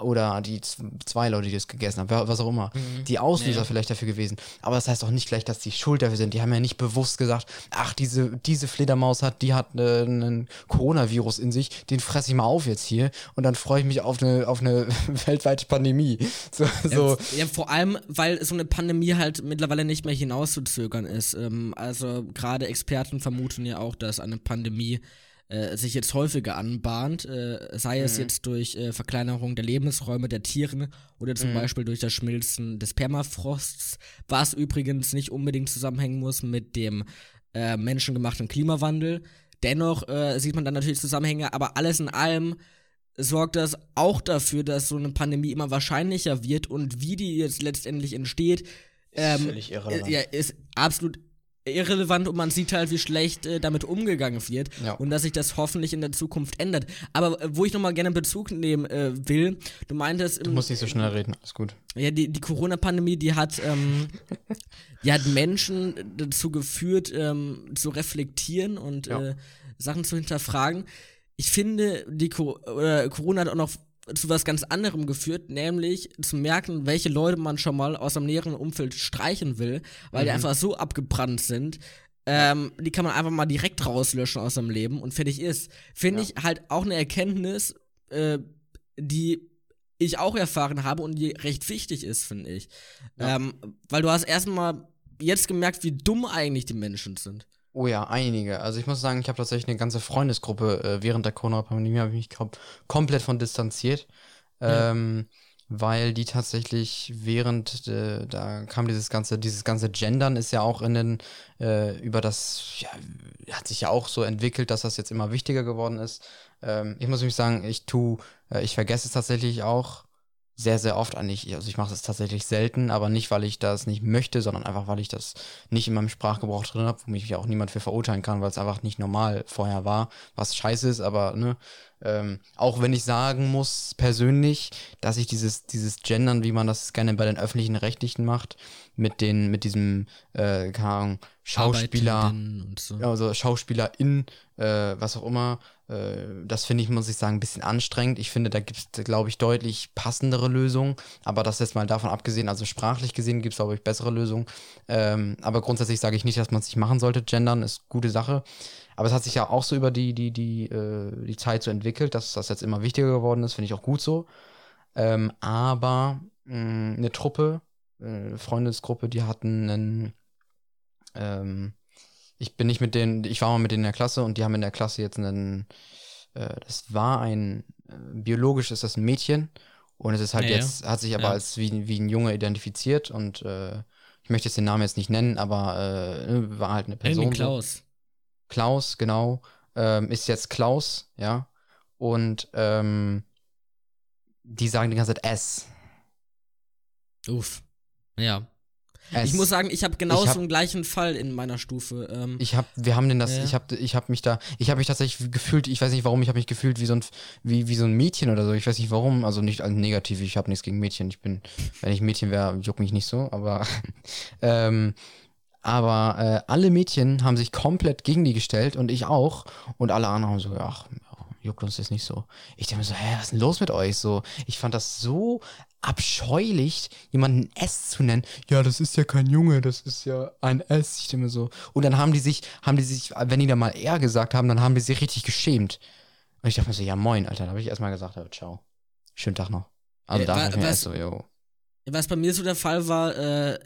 Oder die zwei Leute, die das gegessen haben, was auch immer. Die Auslöser Ja. vielleicht dafür gewesen. Aber das heißt auch nicht gleich, dass die schuld dafür sind. Die haben ja nicht bewusst gesagt, ach, diese, diese Fledermaus hat, die hat äh, einen Coronavirus in sich, den fresse ich mal auf jetzt hier und dann freue ich mich auf eine, auf eine weltweite Pandemie. So, so. Ja, ja, vor allem, weil so eine Pandemie halt mittlerweile nicht mehr hinauszuzögern ist. Ähm, also gerade Experten vermuten ja auch, dass eine Pandemie äh, sich jetzt häufiger anbahnt, äh, sei es jetzt durch äh, Verkleinerung der Lebensräume der Tieren oder zum Beispiel durch das Schmilzen des Permafrosts, was übrigens nicht unbedingt zusammenhängen muss mit dem äh, menschengemachten Klimawandel. Dennoch äh, sieht man dann natürlich Zusammenhänge, aber alles in allem sorgt das auch dafür, dass so eine Pandemie immer wahrscheinlicher wird und wie die jetzt letztendlich entsteht, ähm, völlig irrelevant. äh, Ja, ist absolut irrelevant und man sieht halt, wie schlecht äh, damit umgegangen wird Ja. und dass sich das hoffentlich in der Zukunft ändert. Aber äh, wo ich nochmal gerne Bezug nehmen äh, will, du meintest, Du im, musst nicht so schnell reden, alles gut. ja, die, die Corona-Pandemie, die hat, ähm, die hat Menschen dazu geführt, ähm, zu reflektieren und Ja. äh, Sachen zu hinterfragen. Ich finde, die Co oder Corona hat auch noch zu was ganz anderem geführt, nämlich zu merken, welche Leute man schon mal aus dem näheren Umfeld streichen will, weil die Mhm. einfach so abgebrannt sind. Ähm, die kann man einfach mal direkt rauslöschen aus seinem Leben und fertig ist. Finde Ja. ich halt auch eine Erkenntnis, äh, die ich auch erfahren habe und die recht wichtig ist, finde ich. Ja. Ähm, weil du hast erstmal jetzt gemerkt, wie dumm eigentlich die Menschen sind. Oh ja, einige. Also ich muss sagen, ich habe tatsächlich eine ganze Freundesgruppe äh, während der Corona-Pandemie habe ich mich kom komplett von distanziert, Ja. ähm, weil die tatsächlich während äh, da kam dieses ganze dieses ganze Gendern ist ja auch in den äh, über das ja, hat sich ja auch so entwickelt, dass das jetzt immer wichtiger geworden ist. Ähm, ich muss nämlich sagen, ich tu äh, ich vergesse es tatsächlich auch sehr, sehr oft eigentlich. Also ich mache es tatsächlich selten, aber nicht, weil ich das nicht möchte, sondern einfach, weil ich das nicht in meinem Sprachgebrauch drin habe, wo mich ja auch niemand für verurteilen kann, weil es einfach nicht normal vorher war, was scheiße ist, aber ne, ähm, auch wenn ich sagen muss, persönlich, dass ich dieses, dieses Gendern, wie man das gerne bei den öffentlichen Rechtlichen macht, mit den, mit diesem, äh, keine Ahnung, Schauspieler, so. also SchauspielerIn, äh, was auch immer, das finde ich, muss ich sagen, ein bisschen anstrengend. Ich finde, da gibt es, glaube ich, deutlich passendere Lösungen. Aber das jetzt mal davon abgesehen, also sprachlich gesehen gibt es, glaube ich, bessere Lösungen. Ähm, aber grundsätzlich sage ich nicht, dass man es nicht machen sollte. Gendern ist gute Sache. Aber es hat sich ja auch so über die, die, die, äh, die Zeit so entwickelt, dass das jetzt immer wichtiger geworden ist, finde ich auch gut so. Ähm, aber mh, eine Truppe, äh, Freundesgruppe, die hatten einen, ähm, ich bin nicht mit denen, ich war mal mit denen in der Klasse und die haben in der Klasse jetzt einen, äh, das war ein, äh, biologisch ist das ein Mädchen und es ist halt Ja, ja. jetzt, hat sich aber Ja. als wie, wie ein Junge identifiziert und äh, ich möchte jetzt den Namen jetzt nicht nennen, aber äh, war halt eine Person. Irgendwie. Klaus. Klaus, genau, ähm, ist jetzt Klaus, ja. Und ähm, die sagen die ganze Zeit S. Uff. Ja. S. Ich muss sagen, ich habe genau Ich hab- so einen gleichen Fall in meiner Stufe. Ähm, Ich habe, wir haben denn das, Ja. ich habe, ich habe mich da, ich habe mich tatsächlich gefühlt, ich weiß nicht warum, ich habe mich gefühlt wie so ein, wie, wie so ein Mädchen oder so. Ich weiß nicht warum, also nicht als negativ. Ich habe nichts gegen Mädchen. Ich bin, wenn ich Mädchen wäre, juckt mich nicht so. Aber, ähm, aber äh, alle Mädchen haben sich komplett gegen die gestellt und ich auch. Und alle anderen haben so, ach, juckt uns das nicht so. Ich denke mir so, hä, was ist denn los mit euch? So, ich fand das so abscheulich, jemanden S zu nennen. Ja, das ist ja kein Junge, das ist ja ein S. Ich denke mir so. Und dann haben die sich, haben die sich, wenn die da mal R gesagt haben, dann haben die sich richtig geschämt. Und ich dachte mir so, ja moin, Alter. Da habe ich erstmal gesagt, ja, ciao. Schönen Tag noch. Also Äh, da wa- dachte ich mir was- erst so, yo. Was bei mir so der Fall war, äh,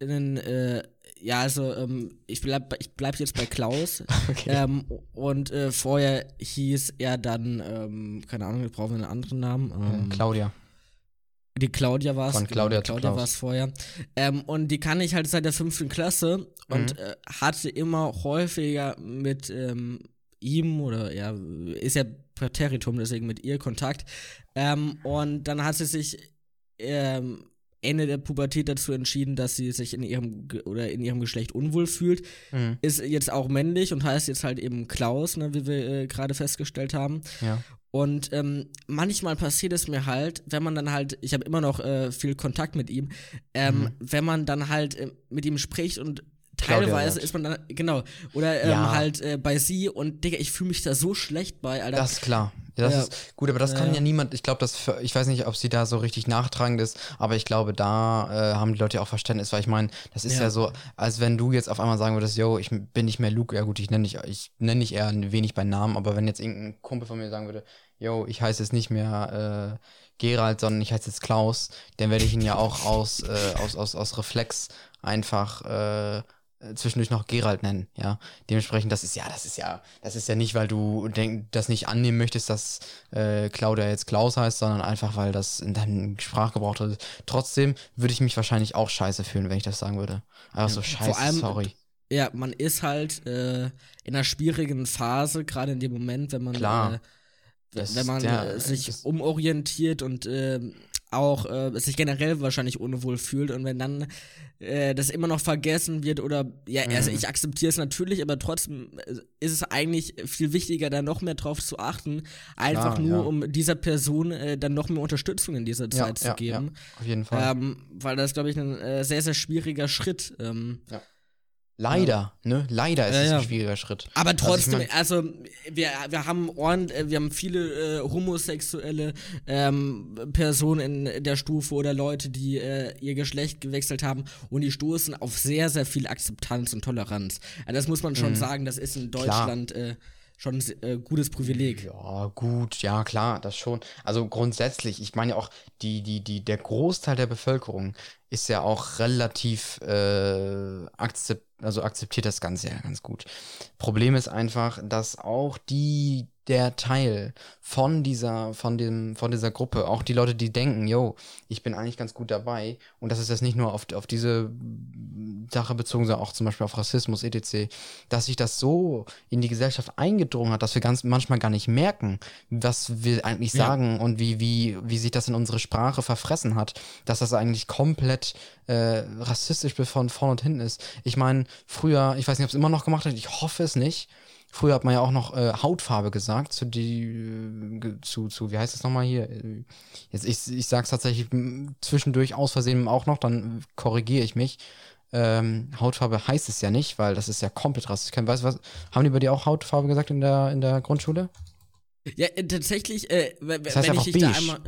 in, äh, ja, also, ähm, ich bleib, ich bleib jetzt bei Klaus. Okay. ähm, und äh, vorher hieß er dann, ähm, keine Ahnung, wir brauchen einen anderen Namen. Äh, Ähm, Claudia. Die Claudia war es. Von Claudia, genau, Claudia war es vorher. Ähm, und die kann ich halt seit der fünften Klasse und Mhm. äh, hatte immer häufiger mit ähm, ihm oder ja, ist ja Präteritum, deswegen mit ihr Kontakt. Und dann hat sie sich ähm, Ende der Pubertät dazu entschieden, dass sie sich in ihrem Ge- oder in ihrem Geschlecht unwohl fühlt. Mhm. Ist jetzt auch männlich und heißt jetzt halt eben Klaus, ne, wie wir äh, gerade festgestellt haben. Ja. Und ähm, manchmal passiert es mir halt, wenn man dann halt, ich habe immer noch äh, viel Kontakt mit ihm, ähm, Mhm. wenn man dann halt äh, mit ihm spricht und teilweise ist man dann, genau, oder ähm, Ja. halt äh, bei sie und Digga, ich fühle mich da so schlecht bei, Alter. Das ist klar. Ja, das Ja. ist gut, aber das kann ja. ja niemand, ich glaube, das, ich weiß nicht, ob sie da so richtig nachtragend ist, aber ich glaube, da äh, haben die Leute ja auch Verständnis, weil ich meine, das ist ja. Ja. so, als wenn du jetzt auf einmal sagen würdest, yo, ich bin nicht mehr Luke, ja gut, ich nenne dich, ich nenne dich eher ein wenig bei Namen, aber wenn jetzt irgendein Kumpel von mir sagen würde, yo, ich heiße jetzt nicht mehr äh, Gerald, sondern ich heiße jetzt Klaus, dann werde ich ihn ja auch aus, äh, aus, aus, aus Reflex einfach äh, äh, zwischendurch noch Gerald nennen, ja. Dementsprechend, das ist ja, das ist ja, das ist ja nicht, weil du denk, das nicht annehmen möchtest, dass äh, Claudia jetzt Klaus heißt, sondern einfach, weil das in deinem Sprachgebrauch ist. Trotzdem würde ich mich wahrscheinlich auch scheiße fühlen, wenn ich das sagen würde. Einfach so scheiße, allem- sorry. Ja, man ist halt äh, in einer schwierigen Phase, gerade in dem Moment, wenn man Klar. äh, Das wenn man ja, äh, sich umorientiert und ähm, auch äh, sich generell wahrscheinlich unwohl fühlt und wenn dann äh, das immer noch vergessen wird oder ja, also Mhm. ich akzeptiere es natürlich, aber trotzdem äh, ist es eigentlich viel wichtiger, da noch mehr drauf zu achten, einfach Klar, nur ja. um dieser Person äh, dann noch mehr Unterstützung in dieser Ja, Zeit zu ja, geben, Auf jeden Fall. ähm, weil das glaube ich ein äh, sehr sehr schwieriger Schritt. Ähm, Leider, ne? Leider ist Ja, es ja. ein schwieriger Schritt. Aber Also ich trotzdem, mein- also wir, wir haben ordent, äh, wir haben viele äh, homosexuelle ähm, Personen in der Stufe oder Leute, die äh, ihr Geschlecht gewechselt haben und die stoßen auf sehr, sehr viel Akzeptanz und Toleranz. Also das muss man schon sagen, das ist in Mhm. Deutschland äh, schon ein äh, gutes Privileg. Ja, gut, ja, klar, das schon. Also grundsätzlich, ich meine ja auch, die, die, die, der Großteil der Bevölkerung ist ja auch relativ äh, akzept, also akzeptiert das Ganze ja ganz gut. Problem ist einfach, dass auch die, der Teil von dieser, von dem, von dieser Gruppe, auch die Leute, die denken, yo, ich bin eigentlich ganz gut dabei, und das ist jetzt nicht nur auf, auf diese Sache bezogen, sondern auch zum Beispiel auf Rassismus, etc., dass sich das so in die Gesellschaft eingedrungen hat, dass wir ganz manchmal gar nicht merken, was wir eigentlich Ja. sagen und wie, wie, wie sich das in unsere Sprache verfressen hat, dass das eigentlich komplett äh, rassistisch von vorn und hinten ist. Ich meine, früher, ich weiß nicht, ob es immer noch gemacht hat, ich hoffe es nicht. Früher hat man ja auch noch äh, Hautfarbe gesagt, zu die, äh, zu, zu, wie heißt das nochmal hier? Äh, Jetzt, ich, ich sag's tatsächlich zwischendurch aus Versehen auch noch, dann korrigiere ich mich. Ähm, Hautfarbe heißt es ja nicht, weil das ist ja komplett rassistisch. Kein- Weißt du was? Haben die bei dir auch Hautfarbe gesagt in der, in der Grundschule? Ja, äh, tatsächlich, äh, Das heißt wenn ich dich da einmal.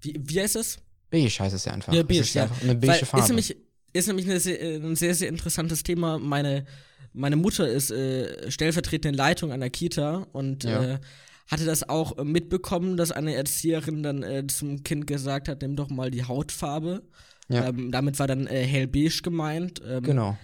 Wie, wie heißt es? Beige heißt es ja einfach. Ja, beige, ja. einfach eine beige Weil Farbe. Ist nämlich, ist nämlich eine äh, ein sehr, sehr interessantes Thema. Meine, meine Mutter ist äh, stellvertretende Leitung einer Kita und Ja. äh, hatte das auch äh, mitbekommen, dass eine Erzieherin dann äh, zum Kind gesagt hat, nimm doch mal die Hautfarbe. Ja. Ähm, damit war dann äh, hellbeige gemeint. Ähm, genau.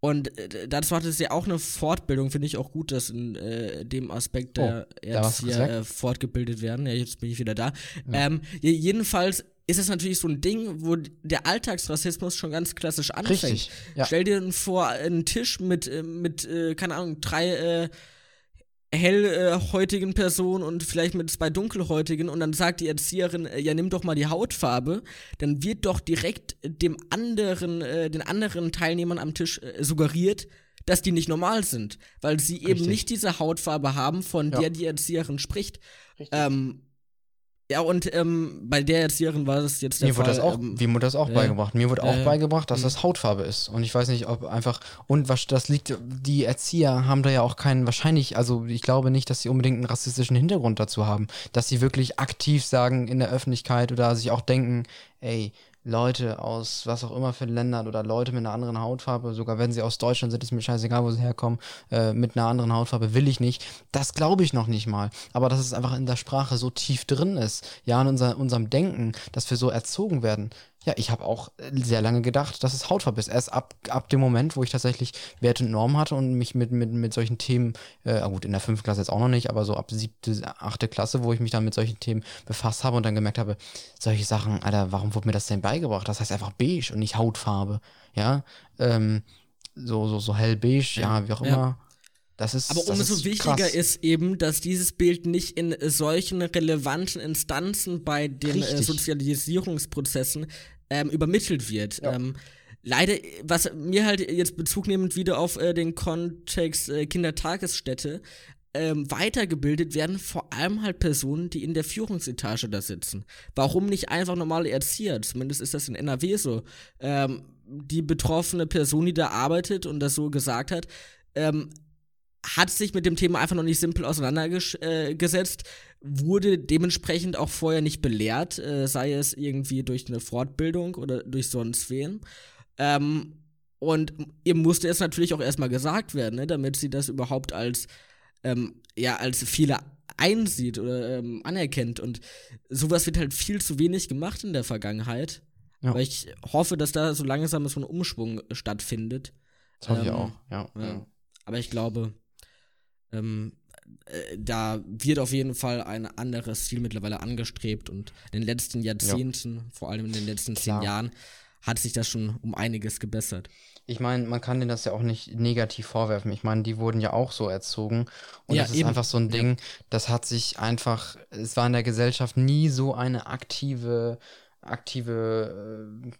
Und äh, dazu hatte sie auch eine Fortbildung, finde ich auch gut, dass in äh, dem Aspekt der Oh, kurz Erzieher äh, fortgebildet werden. Ja, jetzt bin ich wieder da. Ähm, je- jedenfalls ist es natürlich so ein Ding, wo der Alltagsrassismus schon ganz klassisch anfängt. Richtig. Ja. Stell dir vor, einen Tisch mit, äh, mit äh, keine Ahnung, drei äh, hellhäutigen Personen und vielleicht mit zwei dunkelhäutigen und dann sagt die Erzieherin, äh, ja nimm doch mal die Hautfarbe, dann wird doch direkt dem anderen, äh, den anderen Teilnehmern am Tisch äh, suggeriert, dass die nicht normal sind, weil sie eben Richtig. nicht diese Hautfarbe haben, von Ja. der die Erzieherin spricht. Richtig. Ähm, ja, und ähm, bei der Erzieherin war das jetzt der Mir wurde Fall. das auch, ähm, mir wurde das auch ja. beigebracht. Mir wurde auch ja. beigebracht, dass Mhm. das Hautfarbe ist. Und ich weiß nicht, ob einfach, und was das liegt, die Erzieher haben da ja auch keinen, wahrscheinlich, also ich glaube nicht, dass sie unbedingt einen rassistischen Hintergrund dazu haben. Dass sie wirklich aktiv sagen in der Öffentlichkeit oder sich auch denken, ey, Leute aus was auch immer für Ländern oder Leute mit einer anderen Hautfarbe, sogar wenn sie aus Deutschland sind, ist mir scheißegal, wo sie herkommen, äh, mit einer anderen Hautfarbe will ich nicht. Das glaube ich noch nicht mal. Aber dass es einfach in der Sprache so tief drin ist, ja, in unser, unserem Denken, dass wir so erzogen werden. Ja, ich habe auch sehr lange gedacht, dass es Hautfarbe ist. Erst ab, ab dem Moment, wo ich tatsächlich Werte und Normen hatte und mich mit, mit, mit solchen Themen, äh, gut, in der fünften Klasse jetzt auch noch nicht, aber so ab siebte, achte Klasse, wo ich mich dann mit solchen Themen befasst habe und dann gemerkt habe, solche Sachen, Alter, warum wurde mir das denn beigebracht? Das heißt einfach beige und nicht Hautfarbe. Ja, ähm, so, so, so hellbeige, ja, ja wie auch ja. immer. Das ist, Aber umso ist wichtiger krass. ist eben, dass dieses Bild nicht in solchen relevanten Instanzen bei den äh, Sozialisierungsprozessen ähm, übermittelt wird. Ja. Ähm, leider, was mir halt jetzt Bezug nehmend wieder auf äh, den Kontext äh, Kindertagesstätte, ähm, weitergebildet werden vor allem halt Personen, die in der Führungsetage da sitzen. Warum nicht einfach normale Erzieher? Zumindest ist das in NRW so. Ähm, die betroffene Person, die da arbeitet und das so gesagt hat, ähm, hat sich mit dem Thema einfach noch nicht simpel auseinandergesetzt, wurde dementsprechend auch vorher nicht belehrt, äh, sei es irgendwie durch eine Fortbildung oder durch sonst wen. Ähm, und ihr musste es natürlich auch erstmal gesagt werden, ne, damit sie das überhaupt als, ähm, ja, als Fehler einsieht oder ähm, anerkennt. Und sowas wird halt viel zu wenig gemacht in der Vergangenheit. Ja. Weil ich hoffe, dass da so langsam so ein Umschwung stattfindet. Das hoffe ich ähm, auch, ja. ja. Aber ich glaube, ähm, äh, da wird auf jeden Fall ein anderes Ziel mittlerweile angestrebt und in den letzten Jahrzehnten, ja. vor allem in den letzten Klar. zehn Jahren, hat sich das schon um einiges gebessert. Ich meine, man kann denen das ja auch nicht negativ vorwerfen. Ich meine, die wurden ja auch so erzogen. Und ja, das ist eben. einfach so ein Ding, ja. das hat sich einfach, es war in der Gesellschaft nie so eine aktive, aktive äh,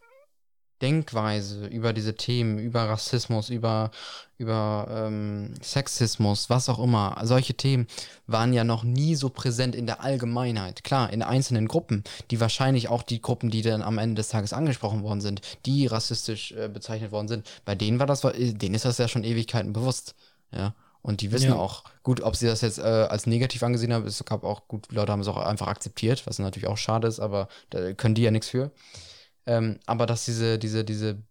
Denkweise über diese Themen, über Rassismus, über, über ähm, Sexismus, was auch immer, solche Themen waren ja noch nie so präsent in der Allgemeinheit. Klar, in einzelnen Gruppen, die wahrscheinlich auch die Gruppen, die dann am Ende des Tages angesprochen worden sind, die rassistisch äh, bezeichnet worden sind, bei denen war das, denen ist das ja schon Ewigkeiten bewusst. Ja. Und die wissen ja. auch, gut, ob sie das jetzt äh, als negativ angesehen haben, es gab auch gut, Leute haben es auch einfach akzeptiert, was natürlich auch schade ist, aber da können die ja nichts für. Ähm, aber dass diese, diese, diese,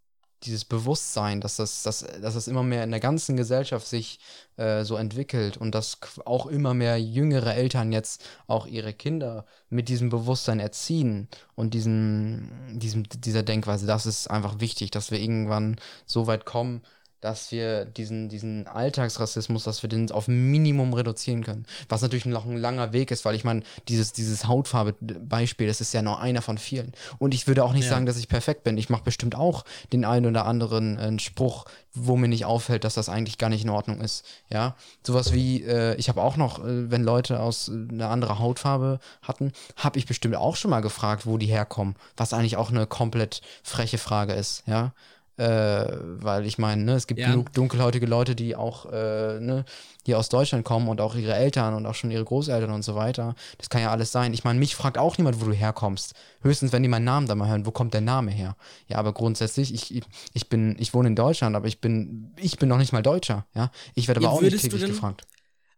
dieses Bewusstsein, dass das, dass, dass das immer mehr in der ganzen Gesellschaft sich äh, so entwickelt und dass auch immer mehr jüngere Eltern jetzt auch ihre Kinder mit diesem Bewusstsein erziehen und diesem, diesem, dieser Denkweise, das ist einfach wichtig, dass wir irgendwann so weit kommen, dass wir diesen, diesen Alltagsrassismus, dass wir den auf Minimum reduzieren können. Was natürlich noch ein langer Weg ist, weil ich meine, dieses, dieses Hautfarbe-Beispiel, das ist ja nur einer von vielen. Und ich würde auch nicht ja. sagen, dass ich perfekt bin. Ich mache bestimmt auch den einen oder anderen äh, Spruch, wo mir nicht auffällt, dass das eigentlich gar nicht in Ordnung ist. Ja, sowas wie, äh, ich habe auch noch, äh, wenn Leute aus äh, einer anderen Hautfarbe hatten, habe ich bestimmt auch schon mal gefragt, wo die herkommen. Was eigentlich auch eine komplett freche Frage ist. Ja, äh, weil ich meine, ne, es gibt ja. genug dunkelhäutige Leute, die auch äh, ne, hier aus Deutschland kommen und auch ihre Eltern und auch schon ihre Großeltern und so weiter. Das kann ja alles sein. Ich meine, mich fragt auch niemand, wo du herkommst. Höchstens, wenn die meinen Namen da mal hören, wo kommt der Name her? Ja, aber grundsätzlich, ich, ich bin, ich wohne in Deutschland, aber ich bin, ich bin noch nicht mal Deutscher, ja. Ich werde aber ja, auch nicht täglich gefragt.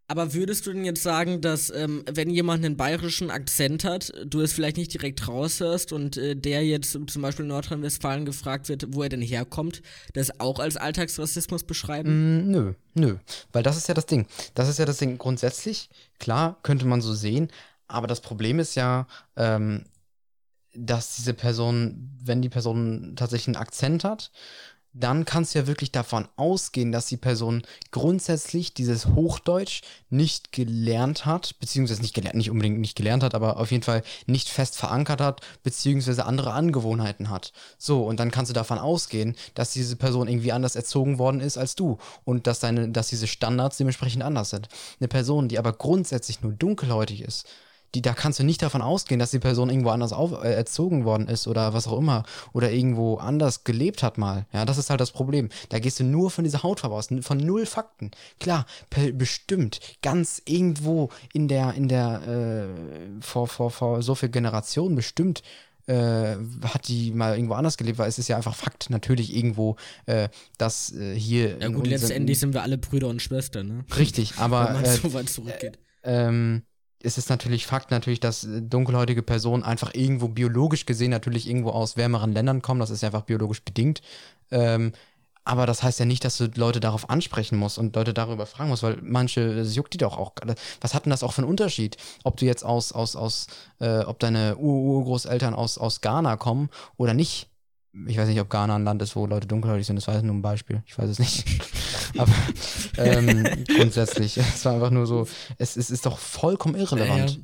Aber würdest du denn jetzt sagen, dass ähm, wenn jemand einen bayerischen Akzent hat, du es vielleicht nicht direkt raushörst und äh, der jetzt zum Beispiel in Nordrhein-Westfalen gefragt wird, wo er denn herkommt, das auch als Alltagsrassismus beschreiben? Mm, nö, nö. Weil das ist ja das Ding. Das ist ja das Ding. Grundsätzlich, klar, könnte man so sehen, aber das Problem ist ja, ähm, dass diese Person, wenn die Person tatsächlich einen Akzent hat, dann kannst du ja wirklich davon ausgehen, dass die Person grundsätzlich dieses Hochdeutsch nicht gelernt hat, beziehungsweise nicht gelernt, nicht unbedingt nicht gelernt hat, aber auf jeden Fall nicht fest verankert hat, beziehungsweise andere Angewohnheiten hat. So, und dann kannst du davon ausgehen, dass diese Person irgendwie anders erzogen worden ist als du und dass deine, dass diese Standards dementsprechend anders sind. Eine Person, die aber grundsätzlich nur dunkelhäutig ist, die, da kannst du nicht davon ausgehen, dass die Person irgendwo anders auf, äh, erzogen worden ist oder was auch immer oder irgendwo anders gelebt hat mal. Ja, das ist halt das Problem. Da gehst du nur von dieser Hautfarbe aus, von null Fakten. Klar, bestimmt, ganz irgendwo in der, in der, äh, vor, vor, vor so viel Generationen bestimmt äh, hat die mal irgendwo anders gelebt, weil es ist ja einfach Fakt, natürlich irgendwo, äh, dass äh, hier. Ja, gut, letztendlich sind wir alle Brüder und Schwestern, ne? Richtig, aber. Wenn man so weit zurückgeht. Ähm, ist es natürlich Fakt natürlich, dass äh, dunkelhäutige Personen einfach irgendwo biologisch gesehen natürlich irgendwo aus wärmeren Ländern kommen. Das ist einfach biologisch bedingt. Ähm, aber das heißt ja nicht, dass du Leute darauf ansprechen musst und Leute darüber fragen musst, weil manche, das juckt die doch auch. Was hat denn das auch für einen Unterschied? Ob du jetzt aus, aus, aus, äh, ob deine Urgroßeltern aus, aus Ghana kommen oder nicht? Ich weiß nicht, ob Ghana ein Land ist, wo Leute dunkelhäutig sind, das war jetzt nur ein Beispiel. Ich weiß es nicht. Aber ähm, grundsätzlich, es war einfach nur so, es, es ist doch vollkommen irrelevant.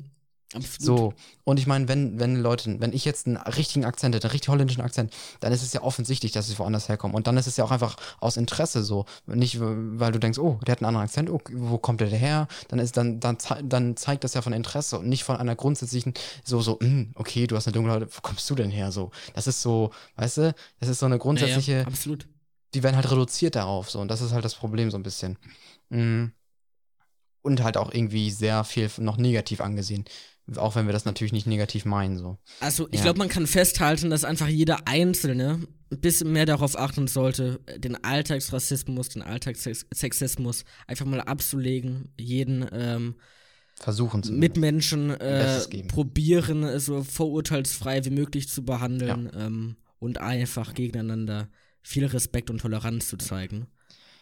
Absolut. So, und ich meine, wenn, wenn Leute, wenn ich jetzt einen richtigen Akzent hätte, einen richtig holländischen Akzent, dann ist es ja offensichtlich, dass sie woanders herkommen. Und dann ist es ja auch einfach aus Interesse so. Nicht, weil du denkst, oh, der hat einen anderen Akzent, oh, wo kommt der her? Dann ist, dann, dann, dann zeigt das ja von Interesse und nicht von einer grundsätzlichen, so, so, mh, hm, okay, du hast eine dunkle Haut, wo kommst du denn her? So, das ist so, weißt du, das ist so eine grundsätzliche. Ja, ja, absolut. Die werden halt reduziert darauf, so, und das ist halt das Problem so ein bisschen. Mhm. Und halt auch irgendwie sehr viel noch negativ angesehen. Auch wenn wir das natürlich nicht negativ meinen, so. Also, ich ja. glaube, man kann festhalten, dass einfach jeder Einzelne ein bisschen mehr darauf achten sollte, den Alltagsrassismus, den Alltagssexismus einfach mal abzulegen, jeden ähm, versuchen zu Mitmenschen äh, probieren, so vorurteilsfrei wie möglich zu behandeln ja. ähm, und einfach gegeneinander viel Respekt und Toleranz zu zeigen.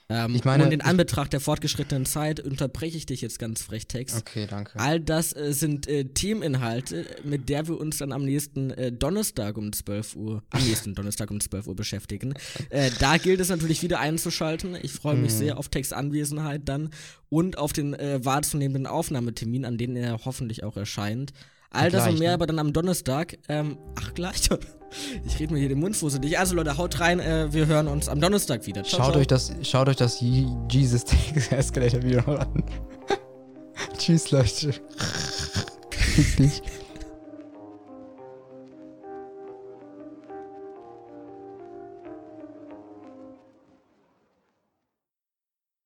Ähm, ich meine, und in Anbetracht der fortgeschrittenen Zeit unterbreche ich dich jetzt ganz frech, Text. Okay, danke. All das äh, sind äh, Themeninhalte, mit der wir uns dann am nächsten äh, Donnerstag um 12 Uhr, am nächsten Donnerstag um 12 Uhr beschäftigen. Äh, da gilt es natürlich wieder einzuschalten. Ich freue mich mhm. sehr auf Textanwesenheit dann und auf den äh, wahrzunehmenden Aufnahmetermin, an dem er hoffentlich auch erscheint. All das und mehr ne? aber dann am Donnerstag. Ähm, ach, gleich. Ich rede mir hier den Mund fusselig. Also Leute, haut rein. Äh, wir hören uns am Donnerstag wieder. Ciao, schaut, ciao. Euch das, schaut euch das Jesus Escalator Video an. Tschüss, Leute.